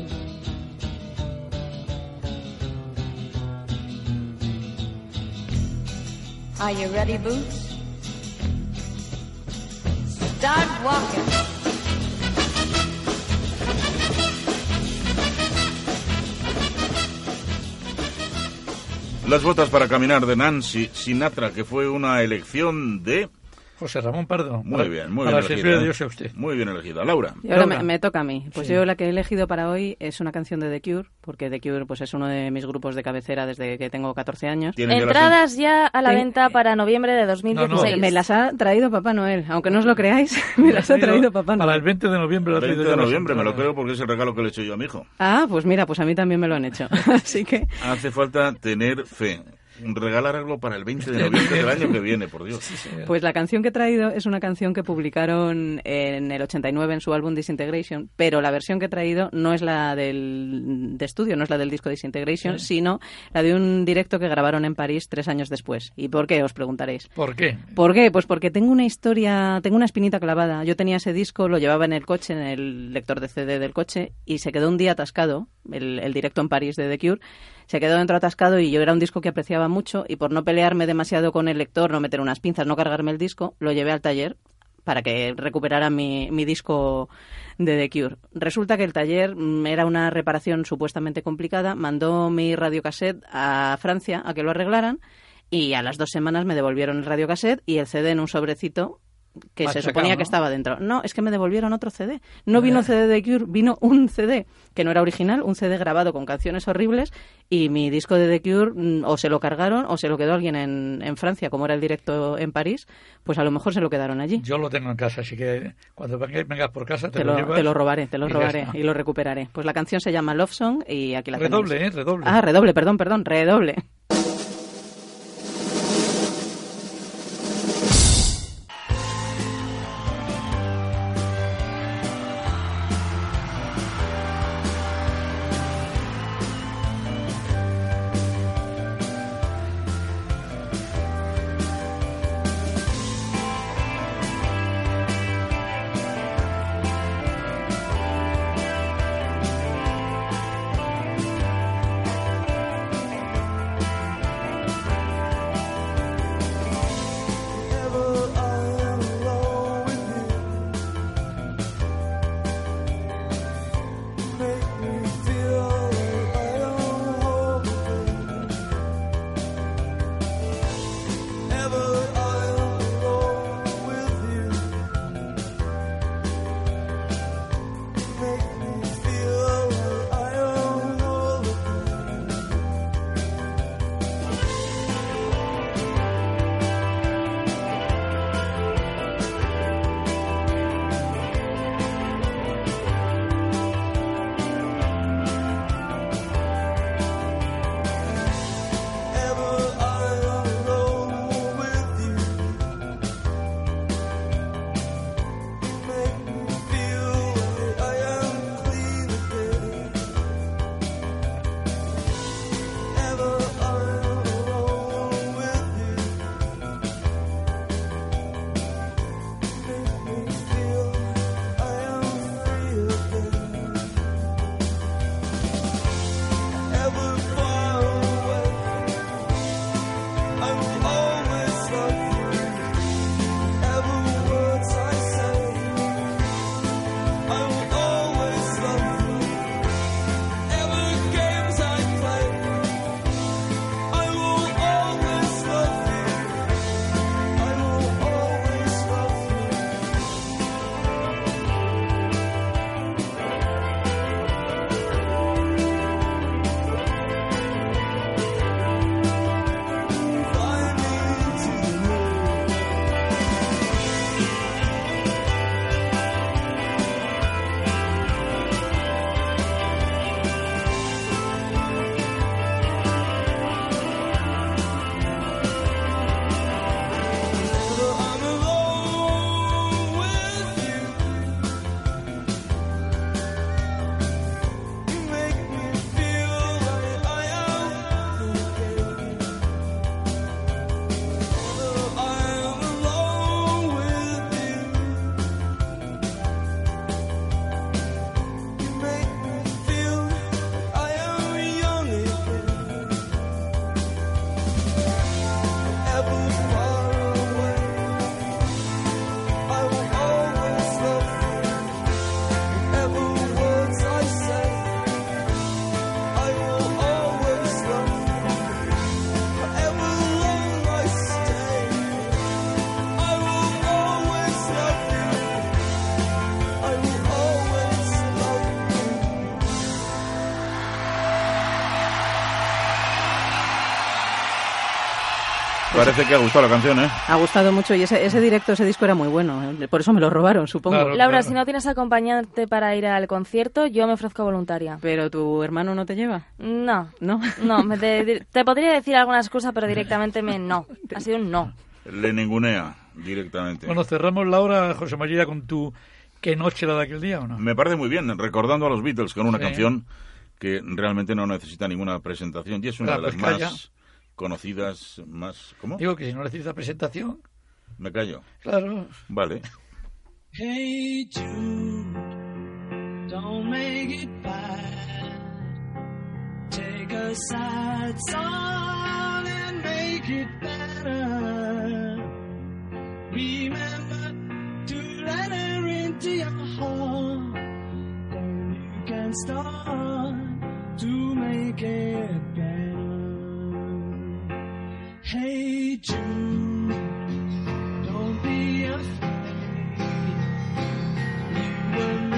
Are you ready, Boots? Start walking. Las botas para caminar de Nancy Sinatra, que fue una elección de... José Ramón Pardo. Muy para- bien, muy para bien servir a elegida. Dios a usted. Muy bien elegida. Laura. Y ahora Laura. me, me toca a mí. Pues Sí. yo la que he elegido para hoy es una canción de The Cure, porque The Cure pues es uno de mis grupos de cabecera desde que tengo 14 años. Entradas ya a la venta para noviembre de 2016. Me las ha traído Papá Noel, aunque no os lo creáis, me las ha traído Papá Para el Noel. 20 de noviembre. lo ha 20 traído de las noviembre, me lo creo porque es el regalo que le he hecho yo a mi hijo. Ah, pues mira, pues a mí también me lo han hecho. Así que Hace falta tener fe. Regalar algo para el 20 de noviembre del año que viene, por Dios. Pues la canción que he traído es una canción que publicaron en el 89 en su álbum Disintegration, pero la versión que he traído no es la del de estudio, no es la del disco Disintegration, sino la de un directo que grabaron en París tres años después. ¿Y por qué? Os preguntaréis. ¿Por qué? ¿Por qué? Pues porque tengo una historia, tengo una espinita clavada. Yo tenía ese disco, lo llevaba en el coche, en el lector de CD del coche, y se quedó un día atascado, el, el directo en París de The Cure, se quedó dentro atascado y yo era un disco que apreciaba mucho y por no pelearme demasiado con el lector, no meter unas pinzas, no cargarme el disco, lo llevé al taller para que recuperara mi, mi disco de The Cure. Resulta que el taller mm, era una reparación supuestamente complicada, mandó mi radiocassette a Francia a que lo arreglaran y a las dos semanas me devolvieron el radiocassette y el CD en un sobrecito que se suponía ¿no? que estaba dentro. No, es que me devolvieron otro CD. No vino CD de Cure, vino un CD que no era original, un CD grabado con canciones horribles y mi disco de The Cure mm, o se lo cargaron o se lo quedó alguien en, en Francia, como era el directo en París, pues a lo mejor se lo quedaron allí. Yo lo tengo en casa, así que cuando venga- vengas por casa te, Te lo, llevas. te lo robaré, te lo y robaré y lo recuperaré. Pues la canción se llama Love Song y aquí la Redoble, tenéis. ¿eh? Redoble. Ah, redoble, perdón, perdón, redoble. Parece que ha gustado la canción, ¿eh? Ha gustado mucho y ese, ese directo, ese disco era muy bueno. ¿eh? Por eso me lo robaron, supongo. Claro. Laura, si no tienes acompañante para ir al concierto, yo me ofrezco voluntaria. Pero tu hermano no te lleva. No, ¿No? no, me te, te podría decir algunas cosas, pero directamente me no. Ha sido un no. Le ningunea directamente. Bueno, cerramos la hora, José María, con tu ¿Qué noche la de aquel día o no? Me parece muy bien, recordando a los Beatles con una Sí. canción que realmente no necesita ninguna presentación y es una de las más conocidas, más... ¿Cómo? Digo que si no necesita presentación, Me callo. claro. Vale. Hey Jude, don't make it bad. Take a sad song and make it better. Remember to let her into your heart. Then you can start to make it better. Hey Jude, don't be afraid. You were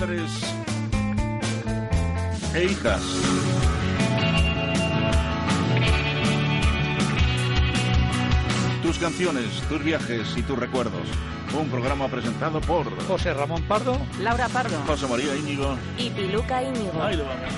Padres e hijas. Tus canciones, tus viajes y tus recuerdos. Un programa presentado por José Ramón Pardo. Laura Pardo. José María Íñigo. Y Piluca Íñigo. Ahí lo vamos.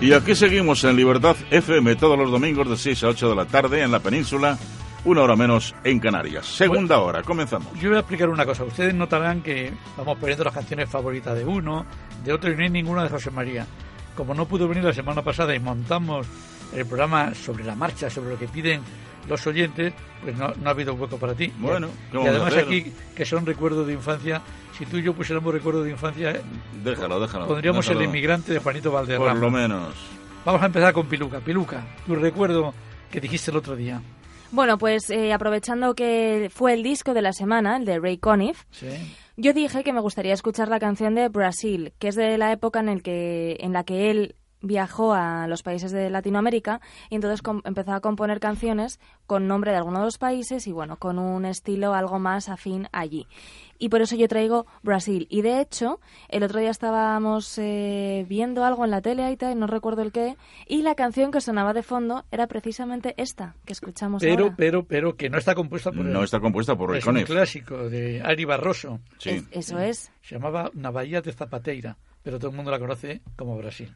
Y aquí seguimos en Libertad FM todos los domingos de 6 a 8 de la tarde en la península, una hora menos en Canarias. Segunda hora, comenzamos. Yo voy a explicar una cosa. Ustedes notarán que vamos poniendo las canciones favoritas de uno, de otro y no hay ninguna de José María. Como no pudo venir la semana pasada y montamos el programa sobre la marcha, sobre lo que piden los oyentes, pues no, no ha habido hueco para ti. Bueno, ¿qué y vamos a además hacer? aquí, que son recuerdos de infancia, si tú y yo pusiéramos recuerdos de infancia, Déjalo, déjalo. pondríamos déjalo. el inmigrante de Juanito Valderrama. Por lo menos. Vamos a empezar con Piluca. Piluca, tu recuerdo que dijiste el otro día. Bueno, pues eh, aprovechando que fue el disco de la semana, el de Ray Conniff, Sí. yo dije que me gustaría escuchar la canción de Brasil, que es de la época en, el que, en la que él viajó a los países de Latinoamérica y entonces empezó a componer canciones con nombre de alguno de los países y bueno, con un estilo algo más afín allí. Y por eso yo traigo Brasil. Y de hecho, el otro día estábamos eh, viendo algo en la tele ahí tal, no recuerdo el qué, y la canción que sonaba de fondo era precisamente esta que escuchamos Pero, ahora. pero, pero, que no está compuesta por No él. está compuesta por Es un clásico de Ari Barroso. Sí. Es- eso es. Se llamaba Una Bahía de Zapateira, pero todo el mundo la conoce como Brasil.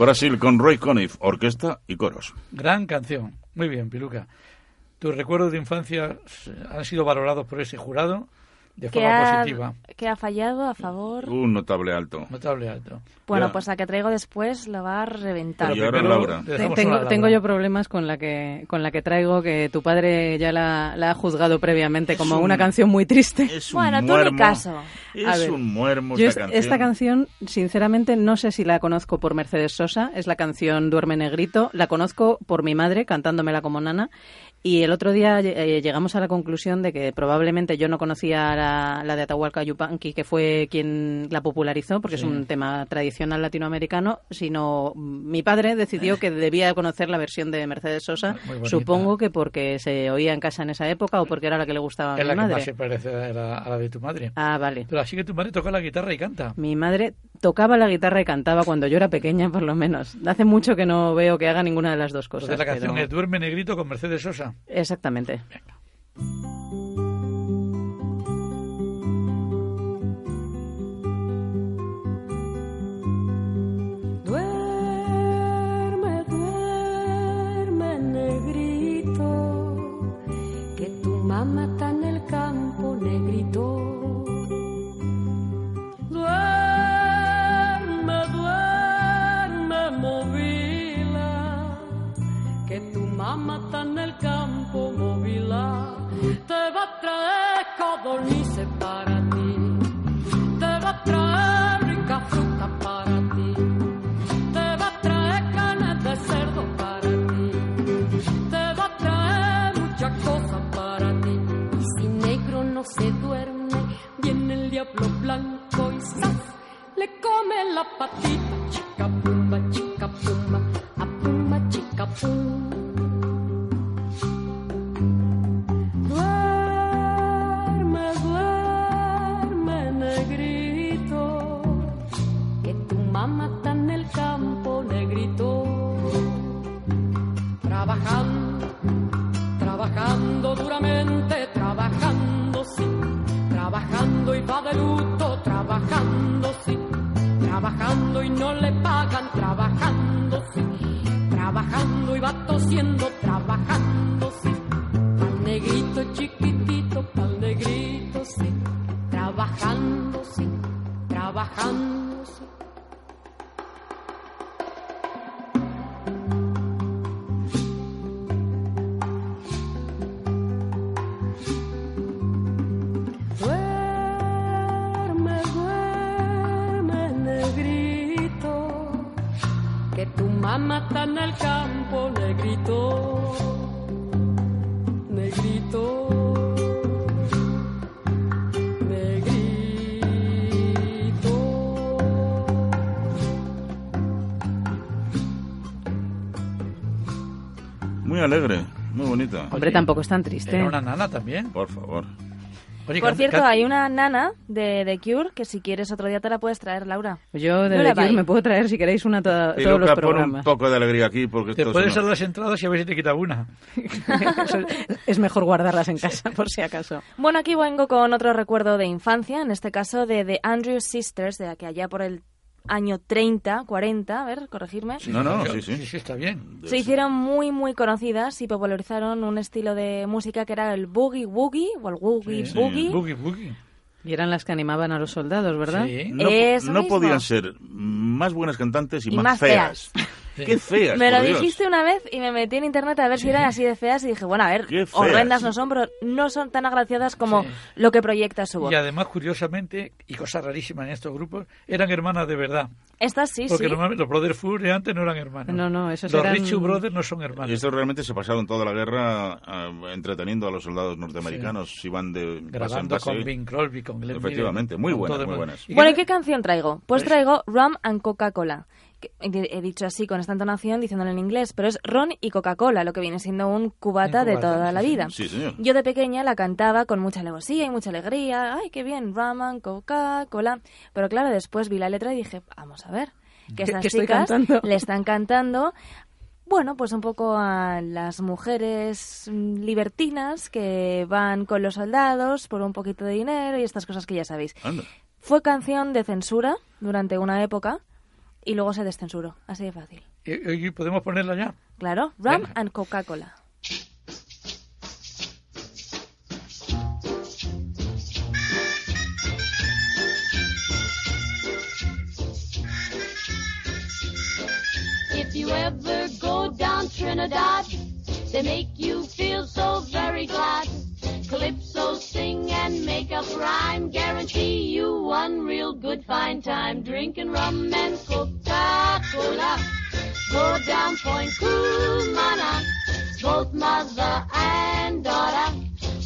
Brasil con Roy Conniff, orquesta y coros. Gran canción. Muy bien, Piluca. Tus recuerdos de infancia eh, han sido valorados por ese jurado de que forma ha, positiva. que ha fallado a favor. Un notable alto. Notable alto. Bueno, Ya. pues la que traigo después lo va a reventar. Y ahora Laura. Tengo, a tengo Laura. yo problemas con la que con la que traigo que tu padre ya la, la ha juzgado previamente como un- una canción muy triste. Es un Bueno, tú ni muermo. caso. A Es ver, un muermo Yo esta es- canción. esta canción, sinceramente, no sé si la conozco por Mercedes Sosa, es la canción Duerme Negrito, la conozco por mi madre cantándomela como nana y el otro día eh, llegamos a la conclusión de que probablemente yo no conocía la, la de Atahualpa Yupanqui, que fue quien la popularizó, porque Sí. es un tema tradicional latinoamericano, sino mi padre decidió que debía conocer la versión de Mercedes Sosa, bonita. supongo que porque se oía en casa en esa época o porque era la que le gustaba a Es mi la que madre. más se parece a la, a la de tu madre. Ah, vale. Pero así que tu madre toca la guitarra y canta. Mi madre tocaba la guitarra y cantaba cuando yo era pequeña, por lo menos. Hace mucho que no veo que haga ninguna de las dos cosas. Entonces la canción pero- es Duerme Negrito con Mercedes Sosa. Exactamente. Duerme, duerme, negrito, que tu mamá está en el campo, negrito. Te va a traer codornices para ti, te va a traer rica fruta para ti. Te va a traer carne de cerdo para ti. Te va a traer muchas cosas para ti. Y si negro no se duerme, viene el diablo blanco y ¡zas! le come la patita. Chica pumba, chica pumba, a pumba, chica pum. Mamá está en el campo negrito, trabajando, trabajando duramente, trabajando sí, trabajando y va de luto, trabajando sí, trabajando y no le pagan, trabajando sí, trabajando y va tosiendo, trabajando sí, pa'l negrito chiquitito, pa'l negrito sí, trabajando sí, trabajando sí. Mamá está en el campo, negrito, negrito, negrito. Muy alegre, muy bonita. Hombre, tampoco es tan triste. Era una nana también. Por favor. Oye, Por cierto, hay una nana de, de Cure que si quieres otro día te la puedes traer, Laura. Yo de Lullaby. Cure me puedo traer si queréis una toda- Y todos los pon un programas. poco de alegría aquí porque Te puedes dar las entradas y a ver si te quita una. Es mejor guardarlas en casa por si acaso. Bueno, aquí vengo con otro recuerdo de infancia, en este caso de The Andrews Sisters, de que allá por el año 30, 40, a ver, corregirme. No, no, sí, sí. Sí, sí, está bien. Se hicieron muy, muy conocidas y popularizaron un estilo de música que era el boogie woogie o el woogie Sí. boogie. Boogie, boogie. Y eran las que animaban a los soldados, ¿verdad? Sí. No, podían ser más buenas cantantes y, Y más, más feas. Qué feas, Me lo Dios. dijiste una vez y me metí en internet a ver si eran así de feas y dije, bueno, a ver, horrendas no son, pero no son tan agraciadas como lo que proyecta su voz. Y además, curiosamente, y cosa rarísima en estos grupos, eran hermanas de verdad. Estas sí, Porque sí. normalmente los Brothers Fury antes no eran hermanos. No, no, esos Los eran- Richie Brothers no son hermanos. Estos realmente se pasaron toda la guerra ah, entreteniendo a los soldados norteamericanos. Iban de base en Grabando base. con Bing Crosby, con Glenn Efectivamente, Miller, muy buenas, muy buenas. ¿Y Bueno, ¿y qué- qué canción traigo? Pues traigo Rum and Coca-Cola. Que- He dicho así con esta entonación diciéndolo en inglés, pero es ron y Coca-Cola, lo que viene siendo un cubata de toda sí, la vida. Sí, señor. Yo de pequeña la cantaba con mucha alevosía y mucha alegría. ¡Ay, qué bien! Rum and Coca-Cola. Pero claro, después vi la letra y dije, vamos a ver, que ¿Qué- estas qué estoy chicas cantando? le están cantando bueno, pues un poco a las mujeres mm, libertinas que van con los soldados por un poquito de dinero y estas cosas que ya sabéis. Anda. Fue canción de censura durante una época y luego se descensuró. Así de fácil. ¿Y, y podemos ponerla ya? Claro, Rum Venga. and Coca-Cola. If you ever go down Trinidad, they make you feel so very glad. Calypso sing and make up rhyme, guarantee you one real good fine time. Drinking rum and Coca-Cola, go down Point Cumana, both mother and daughter,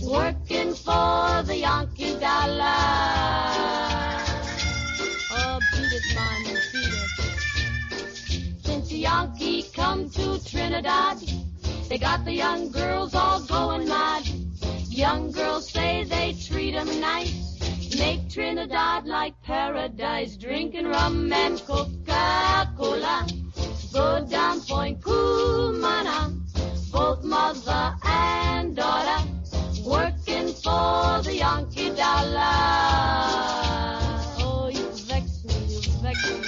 working for the Yankee dollar. Oh, beat it, man, beat it. Since the Yankee come to Trinidad, they got the young girls all going mad. Young girls say they treat 'em nice, make Trinidad like paradise, drinking rum and Coca-Cola. Go down Point Cumana, both mother and daughter, working for the Yankee dollar. Oh, you vex me, you vex me.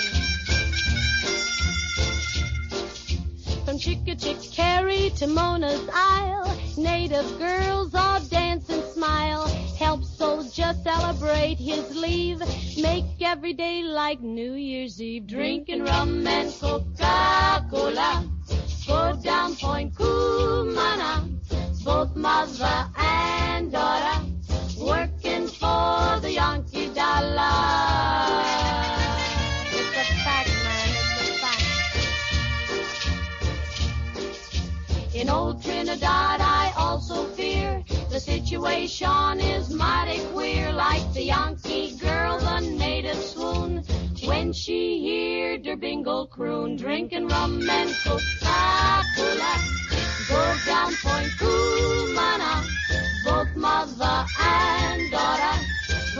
From Chickachickarry to Mona's Isle, native girls all dance and smile. Help soldier celebrate his leave. Make every day like New Year's Eve. Drinking rum and Coca-Cola. Go down Point Cumana. Both mother and daughter working for the Yankee dollar. It's a fact, In old Trinidad, I also fear the situation is mighty queer. Like the Yankee girl, the native swoon when she heard her bingle croon, drinking rum and Coca-Cola. Go down Point Cumana, both mother and daughter,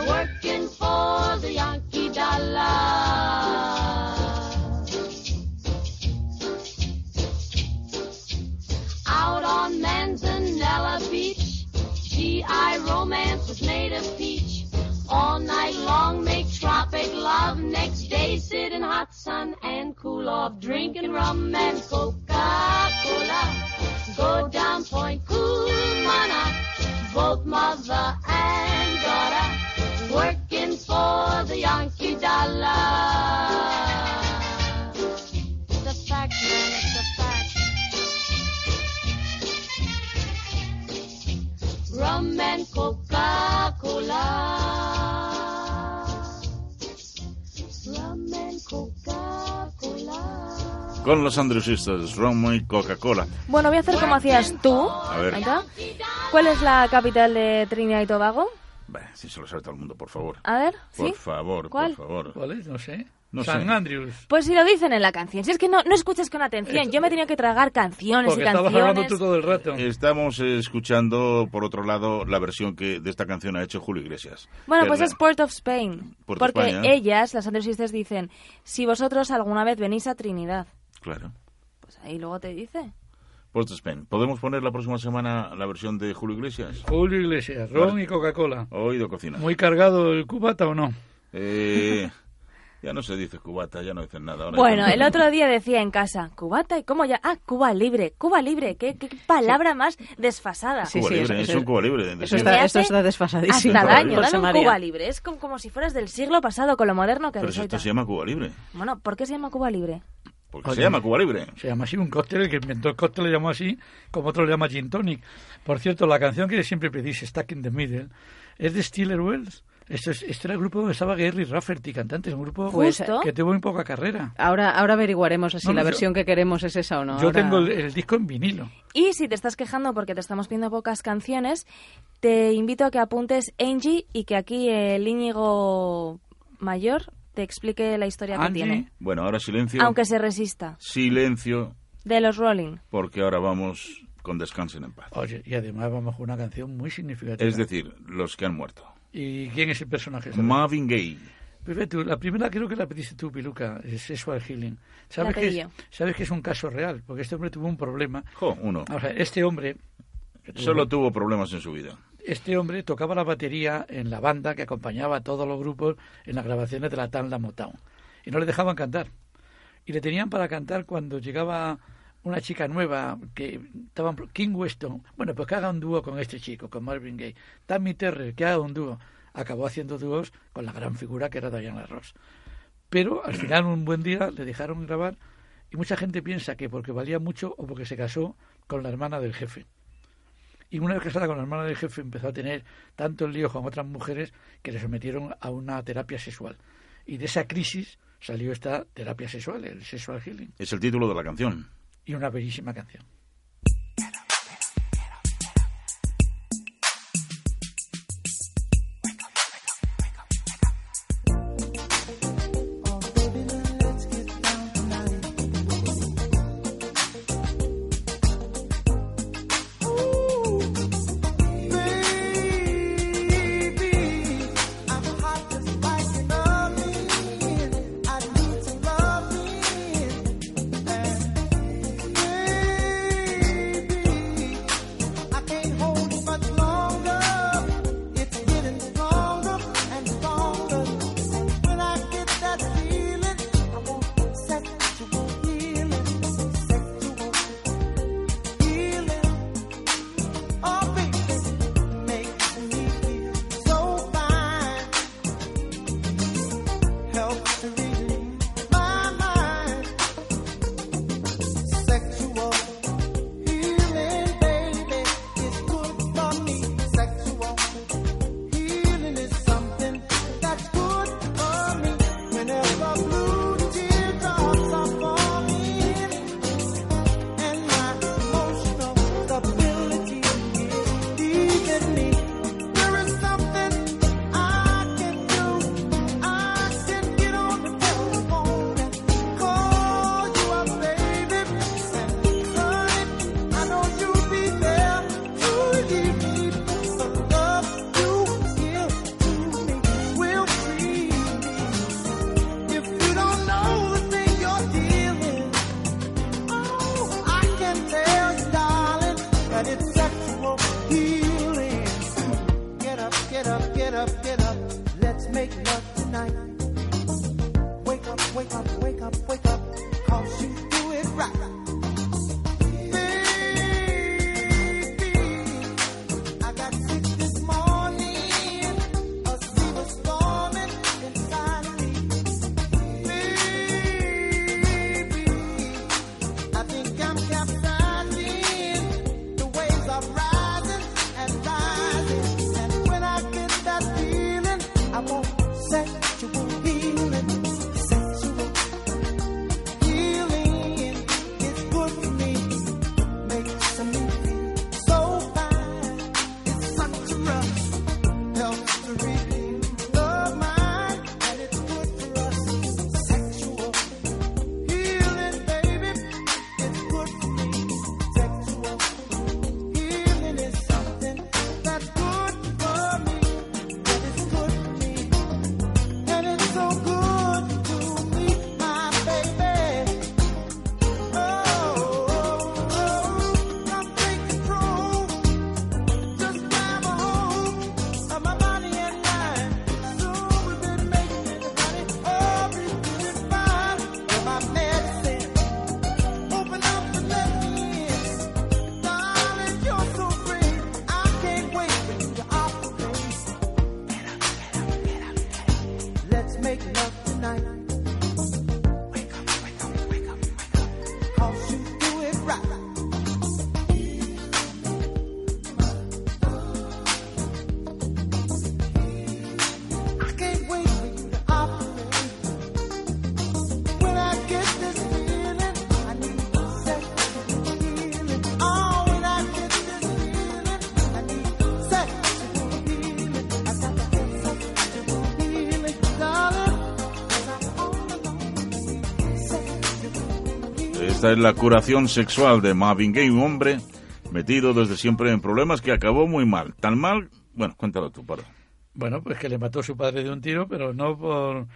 working for the Yankee dollar. Out on Manzanella Beach, GI romance with native peach. All night long make tropic love. Next day sit in hot sun and cool off, drinking rum and Coca-Cola. Go down Point Cumana, both mother and daughter, working for the Yankee dollar. Rum and Coca-Cola. Rum and Coca-Cola. Con los Andrew Sisters, rum y Coca-Cola. Bueno, voy a hacer como hacías tú. A ver. ¿Cuál es la capital de Trinidad y Tobago? Bah, si se lo sabe todo el mundo, por favor. A ver, Por ¿sí? favor, ¿Cuál? por favor. ¿Cuál es? No sé. No San sé. Andrews. Pues si lo dicen en la canción. Si es que no, no escuchas con atención. Esto- Yo me he tenido que tragar canciones Porque y estabas canciones. hablando tú todo el rato. Estamos escuchando, por otro lado, la versión que de esta canción ha hecho Julio Iglesias. Bueno, pues es Port of Spain. Port porque España. ellas, las Andrew Sisters, dicen, si vosotros alguna vez venís a Trinidad, Claro. pues ahí luego te dice. Port of Spain. ¿Podemos poner la próxima semana la versión de Julio Iglesias? Julio Iglesias, ron Vale. y Coca-Cola. Oído cocina. ¿Muy cargado el cubata o no? Eh, ya no se dice cubata, ya no dicen nada. Ahora Bueno, ya- el otro día decía en casa, cubata, ¿y cómo ya? Ah, Cuba libre, Cuba libre, qué, qué palabra más desfasada. Sí, Cuba sí, libre, eso- es un Cuba libre. Eso está, esto está desfasadísimo. Hasta daño, dame un. Cuba libre. Es como, como si fueras del siglo pasado con lo moderno que Pero esto se llama Cuba libre. Bueno, ¿por qué se llama Cuba libre? Porque Oye. se llama Cuba Libre. Se llama así un cóctel, el que inventó el cóctel le llamó así, como otro le llama gin tonic. Por cierto, la canción que siempre pedís, Stuck in the Middle, es de Steeler Wells. Esto, es, este era el grupo donde estaba Gary Rafferty, cantante, es un grupo Pues, Justo. que tuvo muy poca carrera. Ahora, ahora averiguaremos si No, no, la yo- versión que queremos es esa o no. Yo Ahora- tengo el, el disco en vinilo. Y si te estás quejando porque te estamos pidiendo pocas canciones, te invito a que apuntes Angie y que aquí el Íñigo Mayor te explique la historia que Angie, tiene. Bueno, ahora silencio. Aunque se resista. Silencio, De los Rolling. porque ahora vamos con Descansen en paz. Oye, y además vamos con una canción muy significativa. Es decir, los que han muerto. ¿Y quién es el personaje? ¿Sabes? Marvin Gaye. Pues ve tú, la primera creo que la pediste tú, Piluca, es Sexual Healing. ¿Sabes La que, es, sabes que es un caso real? Porque este hombre tuvo un problema. Jo, uno. O sea, este hombre... Solo tuvo problemas en su vida. Este hombre tocaba la batería en la banda que acompañaba a todos los grupos en las grabaciones de la Tanla Motown. Y no le dejaban cantar. Y le tenían para cantar cuando llegaba una chica nueva que estaban King Weston. Bueno, pues que haga un dúo con este chico, con Marvin Gaye. Tammy Terrell, que haga un dúo. Acabó haciendo dúos con la gran figura que era Diana Ross. Pero al final, un buen día, le dejaron grabar y mucha gente piensa que porque valía mucho o porque se casó con la hermana del jefe. Y una vez casada con la hermana del jefe empezó a tener tanto el lío con otras mujeres que le sometieron a una terapia sexual. Y de esa crisis salió esta terapia sexual, el sexual healing. Es el título de la canción. Y una bellísima canción. Esta es la curación sexual de Marvin Gaye, un hombre metido desde siempre en problemas que acabó muy mal. Tan mal, bueno, cuéntalo tú, Pardo. Bueno, pues que le mató su padre de un tiro, pero no por,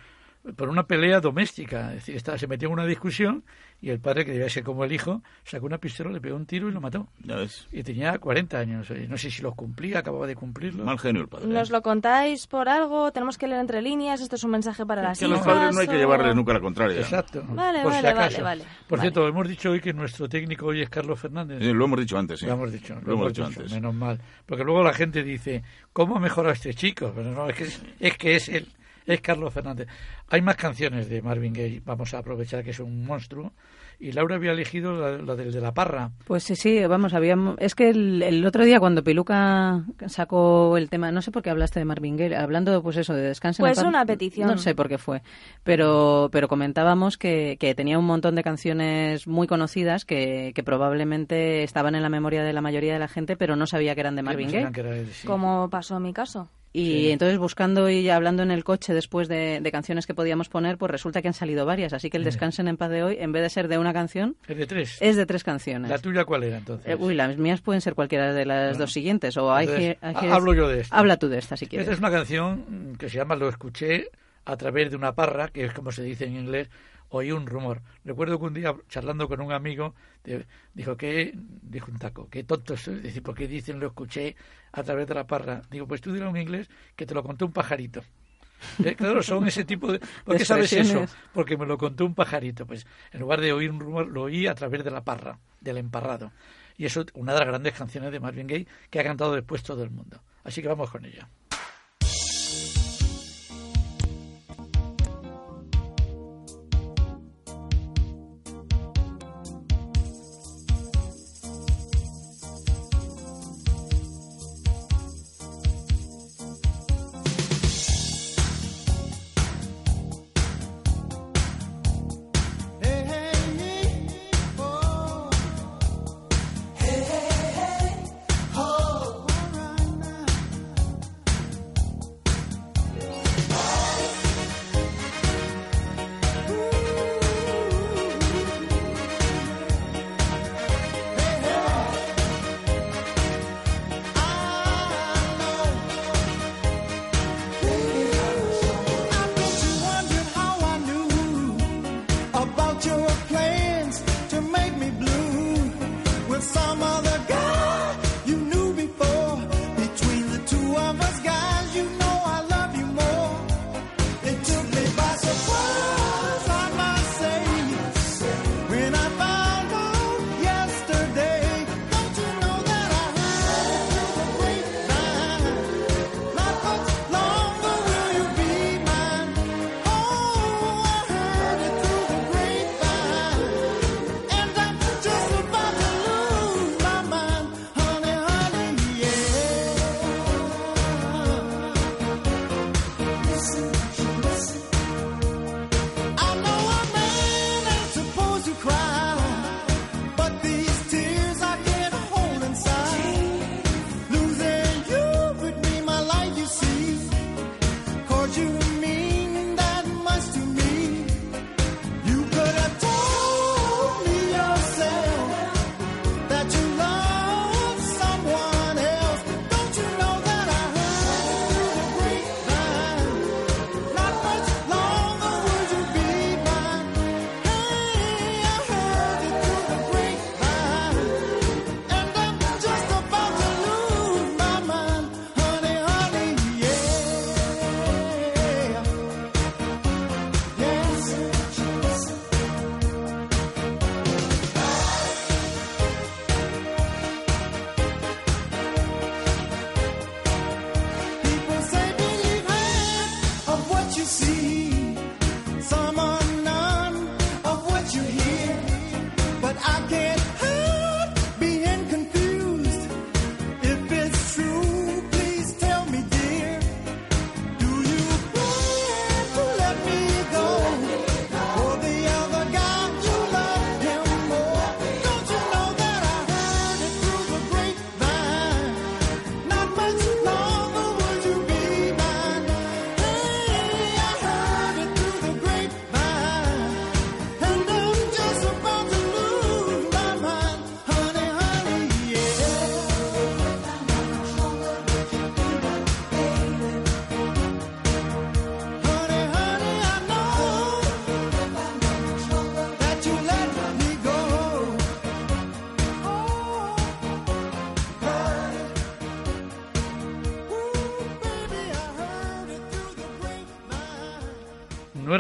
por una pelea doméstica. Es decir, se metió en una discusión y el padre, que debía ser como el hijo, sacó una pistola, le pegó un tiro y lo mató. Ya ves. Y tenía 40 años. eh, No sé si los cumplía, acababa de cumplirlo. Mal genio el padre. ¿eh? ¿Nos lo contáis por algo? ¿Tenemos que leer entre líneas? ¿Esto es un mensaje para las que a los hijas? padres no hay que llevarles nunca la contraria. Exacto. Vale, por vale, si acaso. vale, vale. Por Vale. cierto, hemos dicho hoy que nuestro técnico hoy es Carlos Fernández. Sí, lo hemos dicho antes, sí. Lo hemos dicho, Lo hemos dicho antes. menos mal. Porque luego la gente dice, ¿cómo ha mejorado este chico? Pero no, es que es, es que es él, es Carlos Fernández. Hay más canciones de Marvin Gaye, vamos a aprovechar que es un monstruo. Y Laura había elegido la, la del de la parra. Pues sí, sí, vamos, habíamos... Es que el, el otro día cuando Piluca sacó el tema, no sé por qué hablaste de Marvin Gaye, hablando pues eso, de descanso en Pues una petición. No sé por qué fue, pero, pero comentábamos que, que tenía un montón de canciones muy conocidas que, que probablemente estaban en la memoria de la mayoría de la gente, pero no sabía que eran de Marvin no Gaye. sí. Como pasó en mi caso. Y Sí. entonces buscando y hablando en el coche después de, de canciones que podíamos poner, pues resulta que han salido varias. Así que el Descansen en paz de hoy, en vez de ser de una canción, Es de tres. es de tres canciones. ¿La tuya cuál era entonces? Eh, uy, las mías pueden ser cualquiera de las Bueno, dos siguientes. O I entonces, hear- I ha- hear- hablo yo de esta. Habla tú de esta, si quieres. Esta es una canción mm, que se llama Lo escuché a través de una parra, que es como se dice en inglés, oí un rumor. Recuerdo que un día, charlando con un amigo, dijo que, dijo un taco, qué tonto soy, decir, ¿por qué dicen lo escuché a través de la parra? Digo, pues tú dile en inglés que te lo contó un pajarito. Eh, Claro, son ese tipo de... ¿Por qué sabes eso? Porque me lo contó un pajarito. Pues en lugar de oír un rumor, lo oí a través de la parra, del emparrado. Y eso, una de las grandes canciones de Marvin Gaye que ha cantado después todo el mundo. Así que vamos con ella.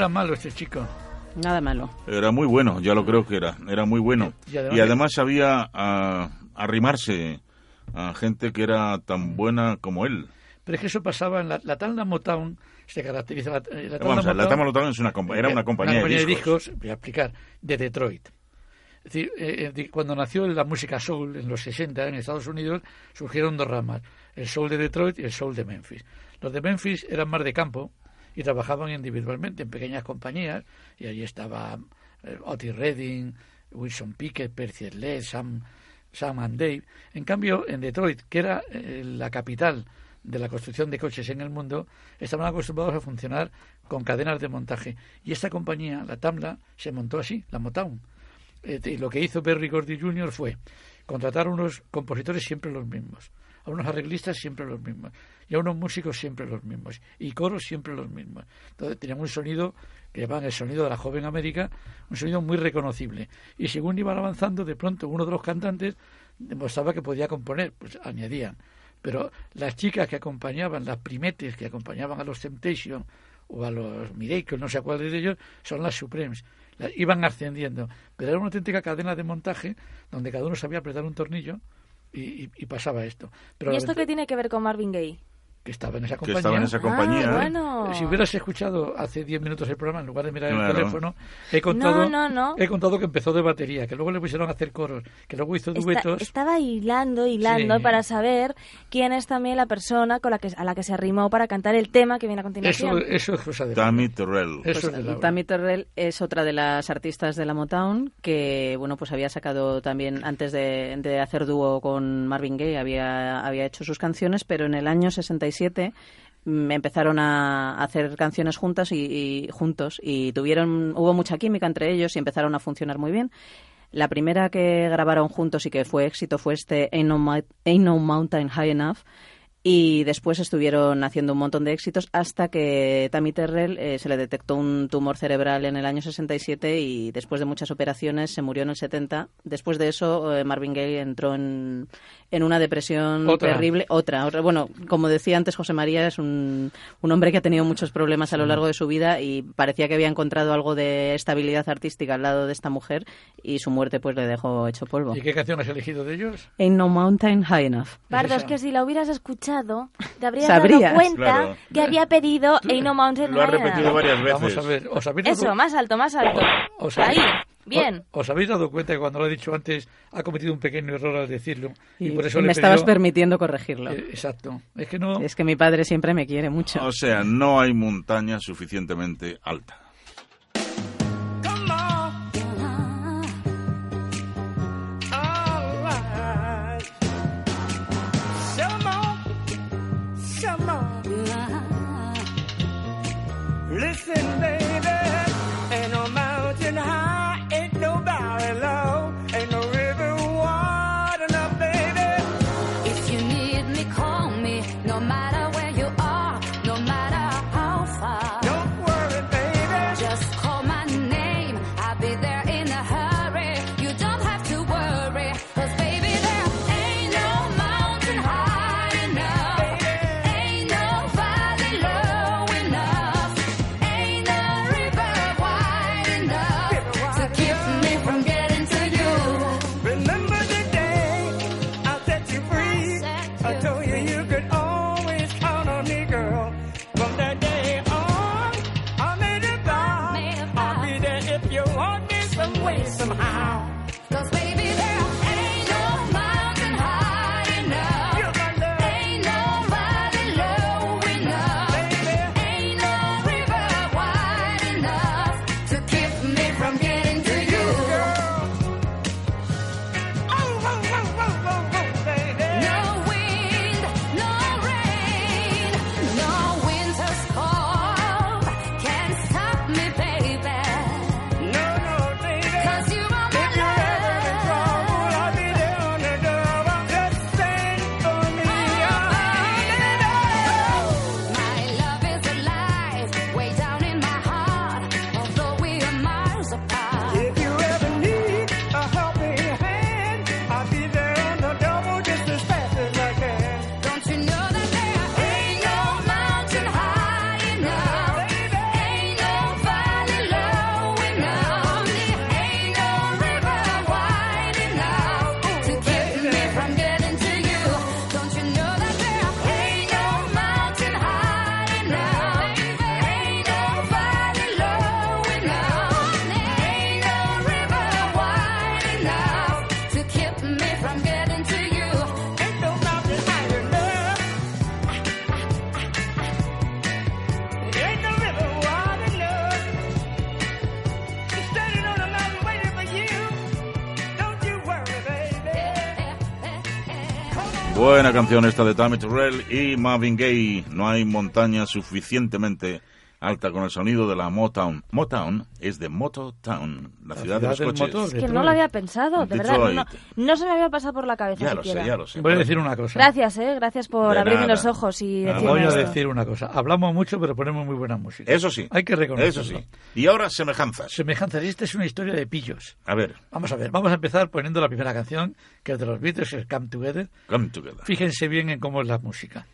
Era malo este chico. Nada malo. Era muy bueno, ya lo creo que era. Era muy bueno. Y además- Y además sabía ah, arrimarse a gente que era tan buena como él. Pero es que eso pasaba en la, la Tanda Motown, se caracteriza la, la Vamos, a ver, la Motown- Motown es una, compa- era una compañía, de discos. voy a explicar, de Detroit. Es decir, eh, eh, cuando nació la música soul en los 60 en Estados Unidos, surgieron dos ramas, el soul de Detroit y el soul de Memphis. Los de Memphis eran más de campo y trabajaban individualmente en pequeñas compañías y allí estaba eh, Otis Redding, Wilson Pickett, Percy Sledge, Sam, Sam and Dave. En cambio, en Detroit, que era eh, la capital de la construcción de coches en el mundo, estaban acostumbrados a funcionar con cadenas de montaje. Y esta compañía, la Tamla, se montó así, la Motown. Eh, y lo que hizo Berry Gordy Jr. fue contratar a unos compositores siempre los mismos, a unos arreglistas siempre los mismos, y a unos músicos siempre los mismos, y coros siempre los mismos. Entonces tenían un sonido que llamaban el sonido de la joven América, un sonido muy reconocible. Y según iban avanzando, de pronto uno de los cantantes demostraba que podía componer, pues añadían. Pero las chicas que acompañaban, las primetes que acompañaban a los Temptation o a los Miracles, no sé a cuáles de ellos, son las Supremes. Iban ascendiendo. Pero era una auténtica cadena de montaje donde cada uno sabía apretar un tornillo y, y- y pasaba esto. Pero ¿Y esto qué tiene que ver con Marvin Gaye? Que estaba en esa Que compañía. estaba en esa compañía. Ah, bueno. Si hubieras escuchado hace 10 minutos el programa, en lugar de mirar Claro. el teléfono, he contado, no, no. he contado que empezó de batería, que luego le pusieron a hacer coros, que luego hizo Está- duetos. estaba hilando, hilando Sí. para saber quién es también la persona con la que, a la que se arrimó para cantar el tema que viene a continuación. Eso, eso es cosa de Tammy Terrell. Eso Pues, es de Laura. Tammy Terrell es otra de las artistas de la Motown que, bueno, pues había sacado también, antes de, de hacer dúo con Marvin Gaye, había, había hecho sus canciones, pero en el año 67 mm, empezaron a hacer canciones juntas y, juntos y tuvieron hubo mucha química entre ellos y empezaron a funcionar muy bien. La primera que grabaron juntos y que fue éxito fue este Ain't No, Ain't No Mountain High Enough y después estuvieron haciendo un montón de éxitos hasta que Tammy Terrell eh, se le detectó un tumor cerebral en el año 67 y después de muchas operaciones se murió en el 70. Después de eso eh, Marvin Gaye entró en, en una depresión Otra. terrible. Otra, otra. Bueno, como decía antes José María, es un, un hombre que ha tenido muchos problemas a lo largo de su vida y parecía que había encontrado algo de estabilidad artística al lado de esta mujer y su muerte pues le dejó hecho polvo. ¿Y qué canción has elegido de ellos? Ain't no mountain high enough. Pardo, es que si la hubieras escuchado, te habrías Sabrías. dado cuenta Claro. que había pedido Ain't No Mountain Lo ha High repetido Enough. varias veces. Vamos a ver, ¿os habéis Eso, más alto, más alto. os Ahí, bien. ¿Os, habéis dado cuenta que cuando lo he dicho antes ha cometido un pequeño error al decirlo? Y, Y, por eso y le me estabas permitiendo corregirlo. Eh, exacto. Es que no... Es que mi padre siempre me quiere mucho. O sea, no hay montaña suficientemente alta. Buena canción esta de Tammy Terrell y Marvin Gaye. No hay montaña suficientemente alta con el sonido de la Motown. Motown es de Motown, la, ciudad, de los del coches. motor. Es que no lo había pensado, de verdad. No, se me había pasado por la cabeza Ya lo siquiera. sé, ya lo sé. Voy a decir una cosa. Gracias, eh. Gracias por De abrirme nada. los ojos y decirme Voy a esto. decir una cosa. Hablamos mucho, pero ponemos muy buena música. Eso sí. Hay que Eso reconocerlo. sí. Y ahora semejanzas. Semejanza. Esta es una historia de pillos. A ver, Vamos a ver, vamos a empezar poniendo la primera canción, que es de los Beatles, es Come Together. come together. Fíjense bien en cómo es la música.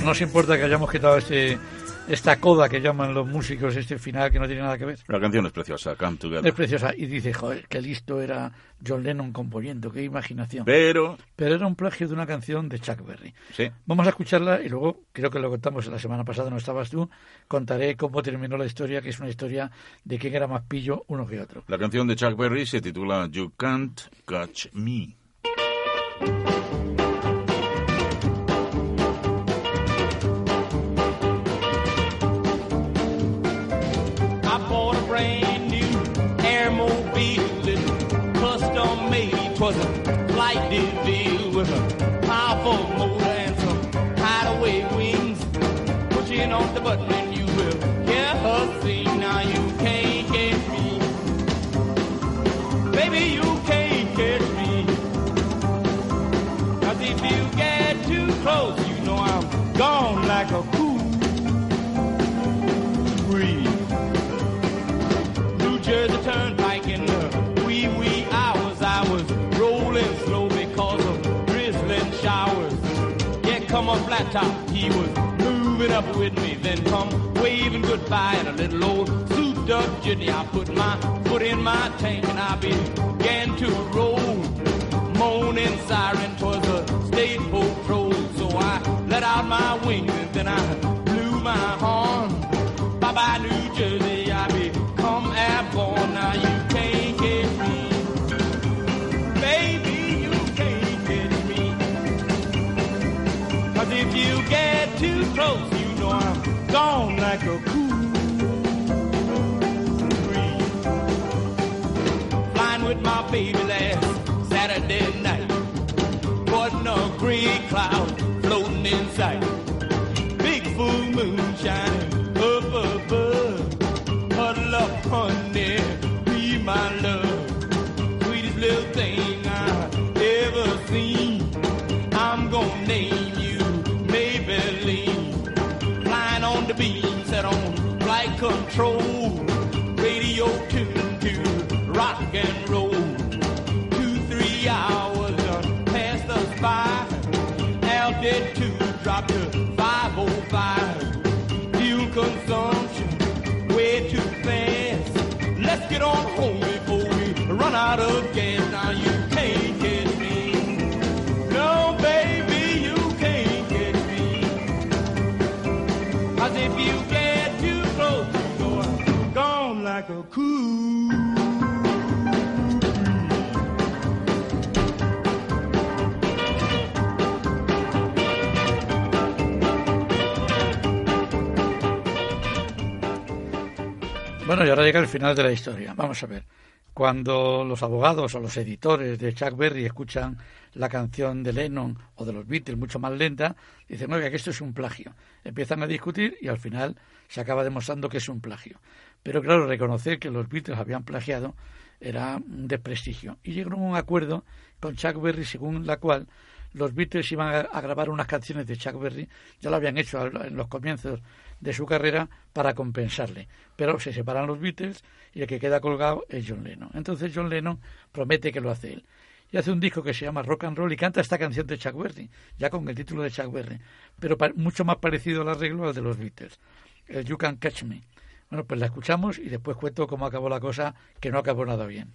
Bueno, no os importa que hayamos quitado este, esta coda que llaman los músicos, este final que no tiene nada que ver. La canción es preciosa, Come Together. Es preciosa. Y dice, joder, qué listo era John Lennon componiendo, qué imaginación. Pero, Pero era un plagio de una canción de Chuck Berry. sí, Vamos a escucharla y luego, creo que lo contamos la semana pasada, no estabas tú, contaré cómo terminó la historia, que es una historia de quién era más pillo uno que otro. la canción de Chuck Berry se titula You Can't Catch Me. Gone like a cool breeze. New Jersey Turnpike in the wee wee hours. I was rolling slow because of drizzling showers. Yeah, come on, flat top. He was moving up with me. Then come waving goodbye in a little old souped up jitney. I put my foot in my tank and I began to roll. Moaning siren towards the state patrol. So I let out my wings and then I blew my horn. Bye bye, New Jersey. I become airborne. Now you can't get me. Baby, you can't get me. Cause if you get too close, you know I'm gone like a cool breeze. Flying with my baby last Saturday night. In a gray cloud floating in sight. Big full moon shining up above. Huddle up, honey, be my love. Sweetest little thing I ever seen. I'm gonna name you Maybelline. Flying on the beam, set on flight control. Radio tuned to rock and roll. 52 dropped to 505. Fuel consumption way too fast. Let's get on home before we run out of gas. Bueno, y ahora llega el final de la historia. Vamos a ver. Cuando los abogados o los editores de Chuck Berry escuchan la canción de Lennon o de los Beatles mucho más lenta, dicen, oiga, que esto es un plagio. Empiezan a discutir y al final se acaba demostrando que es un plagio. Pero claro, reconocer que los Beatles habían plagiado era un desprestigio. Y llegaron a un acuerdo con Chuck Berry según la cual los Beatles iban a, grabar unas canciones de Chuck Berry, ya lo habían hecho en los comienzos de su carrera para compensarle. Pero se separan los Beatles y el que queda colgado es John Lennon. Entonces John Lennon promete que lo hace él. Y hace un disco que se llama Rock and Roll y canta esta canción de Chuck Berry, ya con el título de Chuck Berry, pero mucho más parecido al arreglo al de los Beatles, el You Can Catch Me. Bueno, pues la escuchamos y después cuento cómo acabó la cosa, que no acabó nada bien.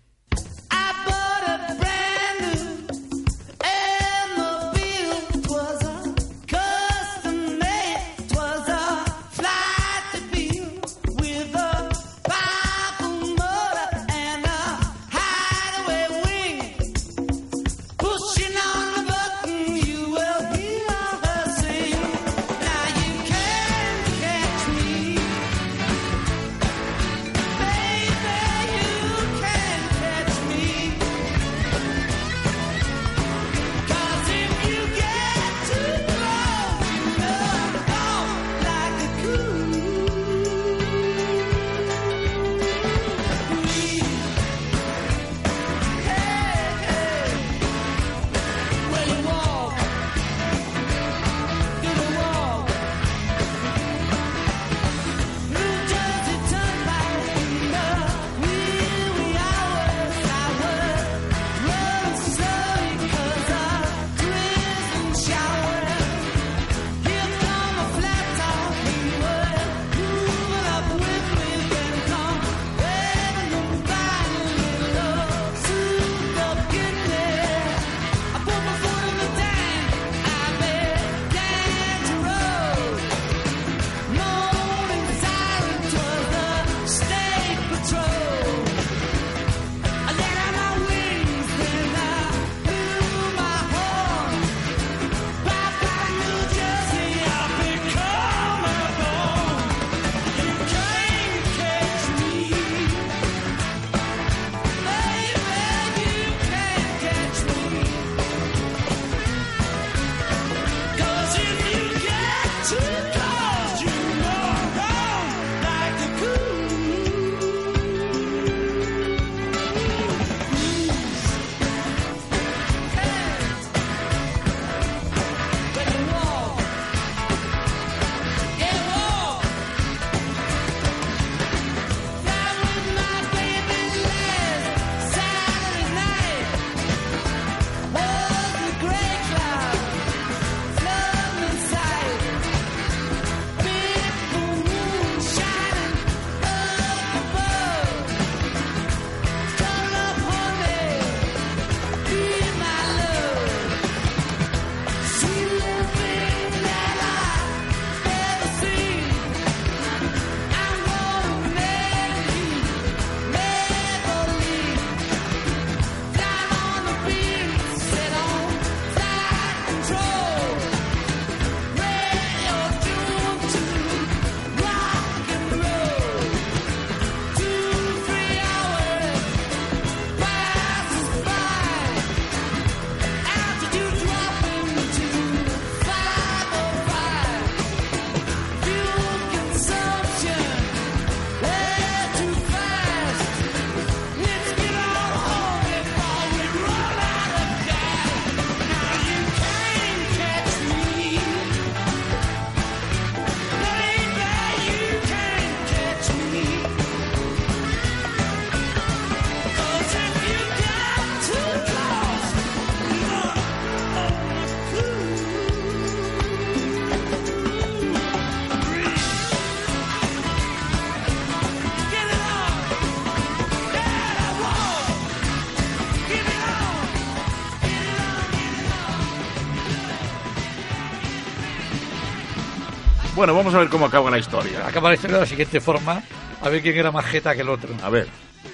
Bueno, vamos a ver cómo acaba la historia. Acaba la historia de la siguiente forma, a ver quién era más jeta que el otro. A ver.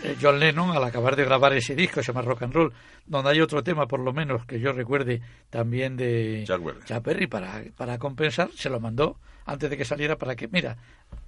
Eh, John Lennon, al acabar de grabar ese disco, se llama Rock and Roll, donde hay otro tema, por lo menos, que yo recuerde también de Chuck Berry, para, para compensar, se lo mandó antes de que saliera para que, mira,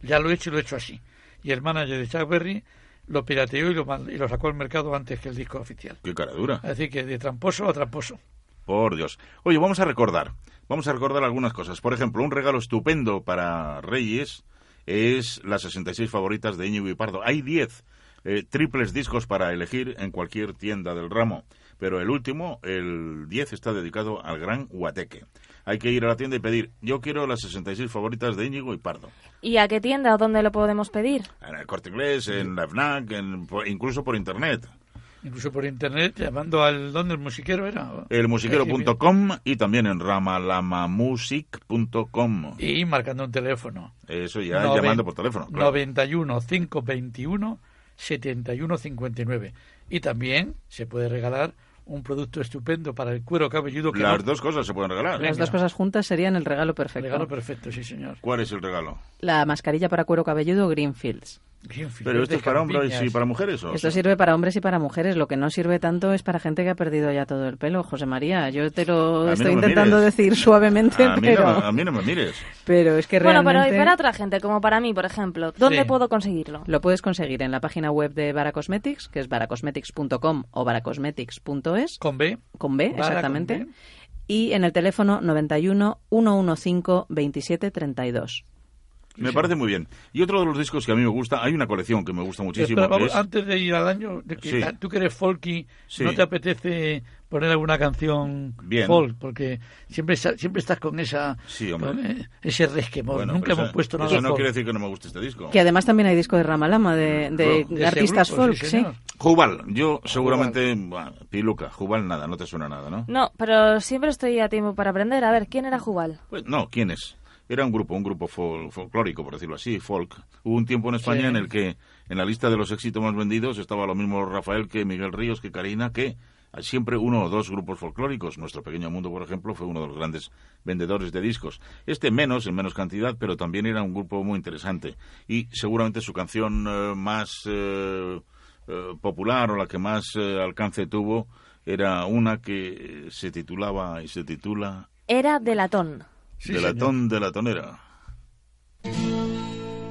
ya lo he hecho y lo he hecho así. Y el manager de Chuck Berry lo pirateó y lo, y lo sacó al mercado antes que el disco oficial. Qué cara dura. Decir, que de tramposo a tramposo. Por Dios. Oye, vamos a recordar. Vamos a recordar algunas cosas. Por ejemplo, un regalo estupendo para Reyes es las 66 favoritas de Íñigo y Pardo. Hay 10 eh, triples discos para elegir en cualquier tienda del ramo. Pero el último, el 10, está dedicado al gran Guateque. Hay que ir a la tienda y pedir, yo quiero las 66 favoritas de Íñigo y Pardo. ¿Y a qué tienda o dónde lo podemos pedir? En el Corte Inglés, en la FNAC, en- incluso por Internet. Incluso por internet, llamando al... ¿Dónde el musiquero era? Elmusiquero.com y también en ramalamamusic.com. Y marcando un teléfono. Eso ya Noven- llamando por teléfono. claro. 91 521 71 59. Y también se puede regalar un producto estupendo para el cuero cabelludo. Que Las no- dos cosas se pueden regalar. Las dos cosas juntas serían el regalo perfecto. Regalo perfecto, sí, señor. ¿Cuál es el regalo? La mascarilla para cuero cabelludo Greenfields. Pero esto es para hombres y para mujeres. ¿o? Esto sirve para hombres y para mujeres. Lo que no sirve tanto es para gente que ha perdido ya todo el pelo. José María, yo te lo estoy no intentando mires. decir suavemente, a, pero, no, a mí no me mires. pero es que Bueno, realmente... pero y para otra gente, como para mí, por ejemplo, ¿dónde Sí. puedo conseguirlo? Lo puedes conseguir en la página web de Baracosmetics, que es baracosmetics.com o baracosmetics.es. Con B. Con B, Bara exactamente. con B. Y en el teléfono 91 115 27 32. Me parece muy bien. Y otro de los discos que a mí me gusta, hay una colección que me gusta muchísimo. Espera, que vamos, es- Antes de ir al año, de que- Sí. tú que eres folky, Sí. ¿no te apetece poner alguna canción Bien. folk? Porque siempre, siempre estás con esa Sí, hombre. con, eh, ese resquemor. Bueno, Nunca hemos eso- puesto nada Eso no folk. quiere decir que no me guste este disco. Que además también hay disco de Ramalama, de, de De ese artistas grupo, folk, sí. Jubal, yo seguramente... bueno, piluca, Jubal nada, no te suena nada, ¿no? No, pero siempre estoy a tiempo para aprender. A ver, ¿quién era Jubal? Pues no, ¿quién es? Era un grupo, un grupo fol- folclórico, por decirlo así, folk. Hubo un tiempo en España Sí. en el que en la lista de los éxitos más vendidos estaba lo mismo Rafael que Miguel Ríos, que Karina, que siempre uno o dos grupos folclóricos. Nuestro Pequeño Mundo, por ejemplo, fue uno de los grandes vendedores de discos. Este menos, en menos cantidad, pero también era un grupo muy interesante. Y seguramente su canción eh, más eh, eh, popular o la que más eh, alcance tuvo era una que se titulaba y se titula Era de latón. De latón de latonera.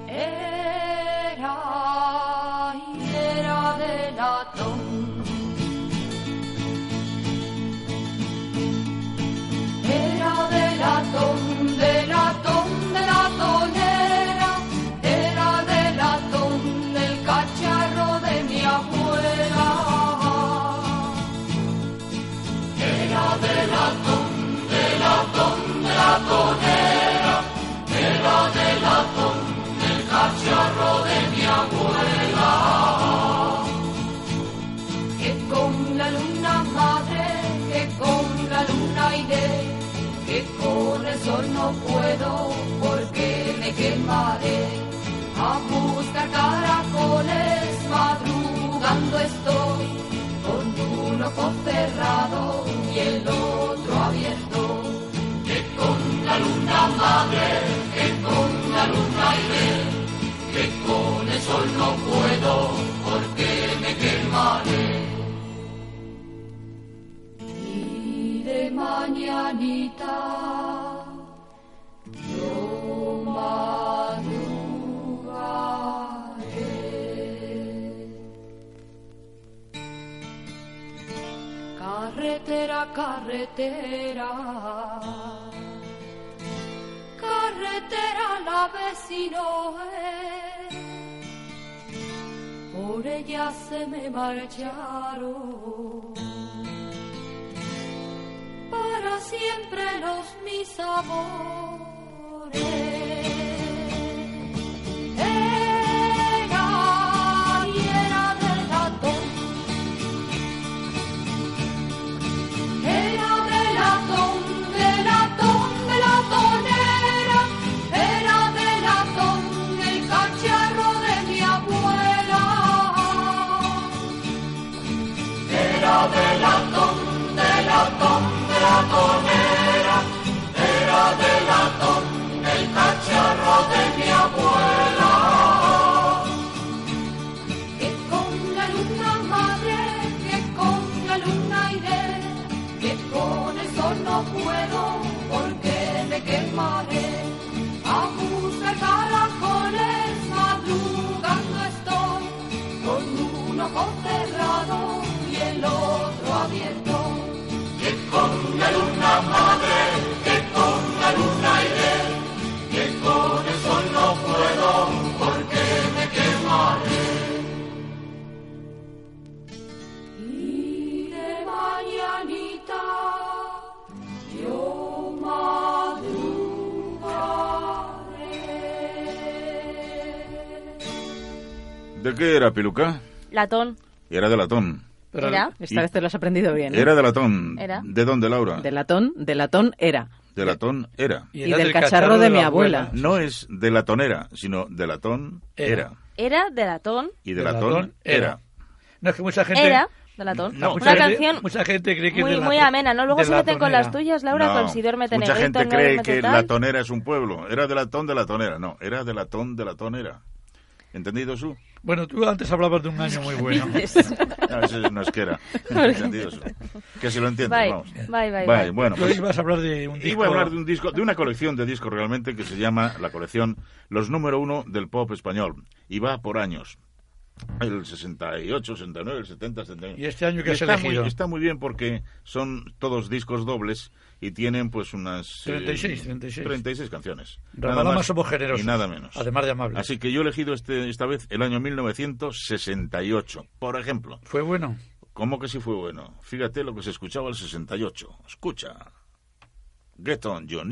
Era y era de latón. Era de latón, latonera. Era de latón, del cacharro de mi abuela. Que con la luna madre, que con la luna iré, que con el sol no puedo porque me quemaré. A buscar caracoles, madrugando estoy, con un ojo cerrado y el otro abierto. Madre, que con la luna iré, que con el sol no puedo porque me quemaré. Y de mañanita yo madrugaré. Carretera, carretera, carretera la vecino. Por ella se me marcharon para siempre los mis amores. Era ratón, ratonera, era de latón, el cacharro de mi abuela. Que con la luna madre, que con la luna iré, que con el sol no puedo, porque me quemaré. A buscar caracoles, madrugando estoy, con un ojo cerrado y el otro abierto de mañanita yo madrugaré. ¿De qué era, Piluca? Latón. Era de latón. ¿Era? Esta vez te lo has aprendido bien. ¿eh? Era de latón. Era. ¿De dónde, Laura? De latón, de latón era. De latón era. Y era del del cacharro cacharro de de mi la abuela. abuela. No es de latonera, sino de latón era. Era de latón. Y de, latón, era. No, es que mucha gente... Era de latón. No, mucha Una gente- canción mucha gente cree que es muy, de muy latón- amena, ¿no? Luego de se meten con las tuyas, Laura, No, con si duérmete Mucha gente cree que tal. latonera es un pueblo. Era de latón de latonera. No, era de latón de latonera. ¿Entendido, Su? Bueno, tú antes hablabas de un año muy bueno. No, ese no es que era. ¿Entendido, Su? Que si lo entiendes, Bye, vamos. bye, bye, Bye, bye. bueno. Pues- ibas a hablar de un disco... Iba a hablar de un disco, de una colección de discos realmente que se llama la colección Los número uno del pop español. Y va por años. El 68, 69, el 70, 71. ¿Y este año qué has está elegido? Muy, está muy bien porque son todos discos dobles y tienen pues unas... eh, 36, 36. 36 canciones. Ramalama Nada más somos generosos, Y nada menos. además de amables. Así que yo he elegido este, esta vez el año 1968. Por ejemplo. ¿Fue bueno? ¿Cómo que sí fue bueno? Fíjate lo que se escuchaba el 68. Escucha. Get on your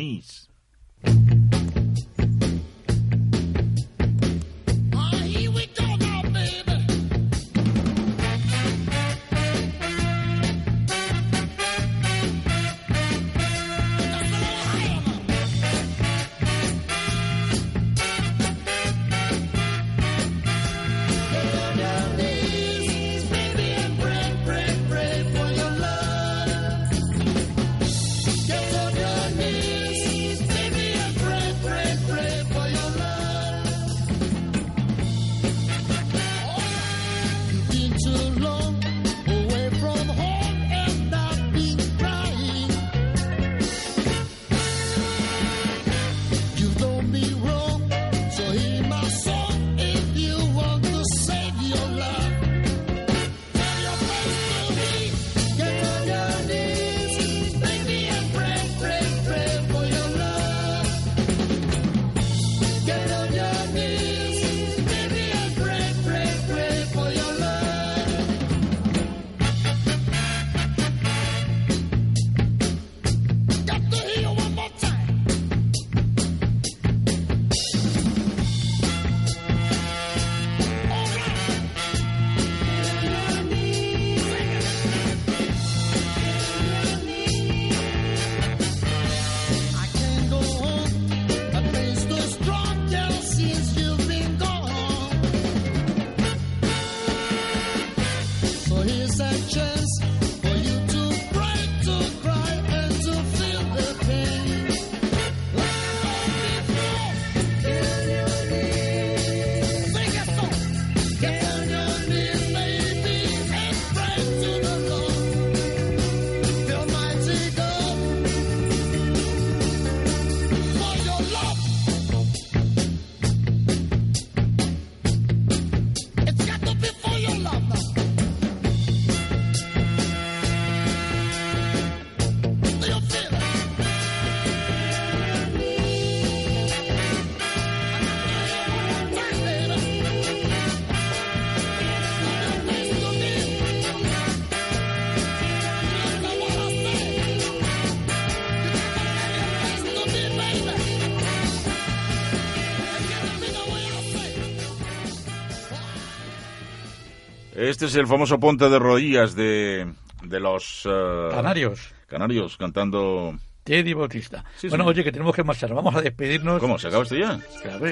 Este es el famoso Ponte de Rodillas de, de los... eh, Canarios. Canarios cantando... Teddy Bautista. Sí, bueno, sí. oye, que tenemos que marchar. Vamos a despedirnos. ¿Cómo? ¿Se acaba esto ya? Claro.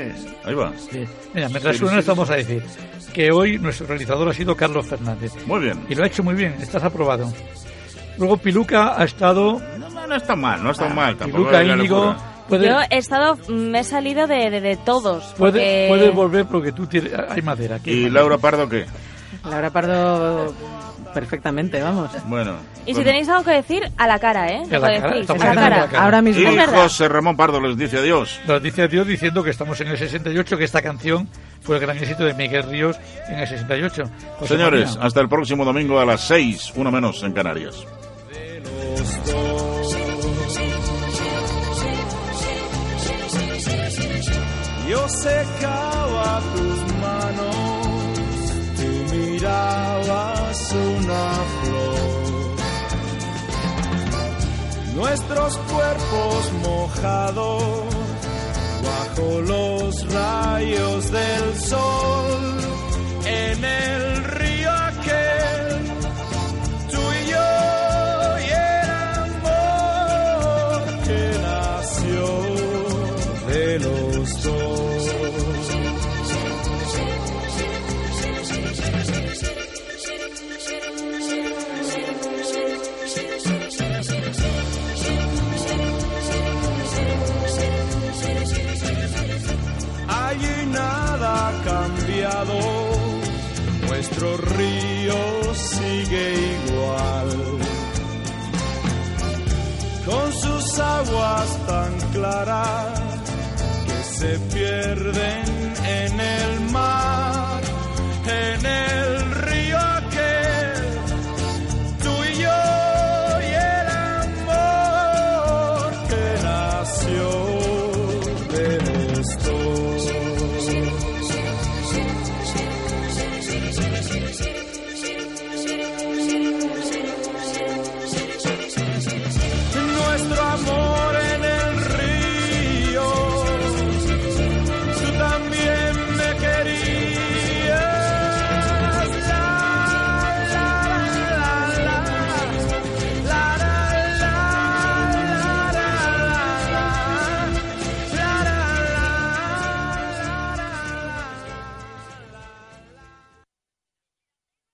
Ahí va. Sí. Mira, mientras Sí, suena vamos a decir que hoy nuestro realizador ha sido Carlos Fernández. Muy bien. Y lo ha hecho muy bien, estás aprobado. Luego Piluca ha estado... No, no, no está mal, no está Ah, mal. Tampoco Piluca, locura. Puedes, Yo he estado, me he salido de, de, de todos. puede- porque- puedes volver porque tú tienes, hay madera. aquí hay ¿Y madera. Laura Pardo qué? Laura Pardo perfectamente, vamos. Bueno. Y si tenéis algo que decir, a la cara, ¿eh? A la cara, decís, a la cara. la. Ahora mismo. Y. José Ramón Pardo les dice adiós. Nos dice Dios diciendo que estamos en el 68, que esta canción fue el gran éxito de Miguel Ríos en el 68. José Señores, María. hasta el próximo domingo a las 6, uno menos en Canarias. Yo secaba tus manos, mirabas una flor. Nuestros cuerpos mojados bajo los rayos del sol en el río nuestro río sigue igual. Con sus aguas tan claras que se pierden en el mar, en el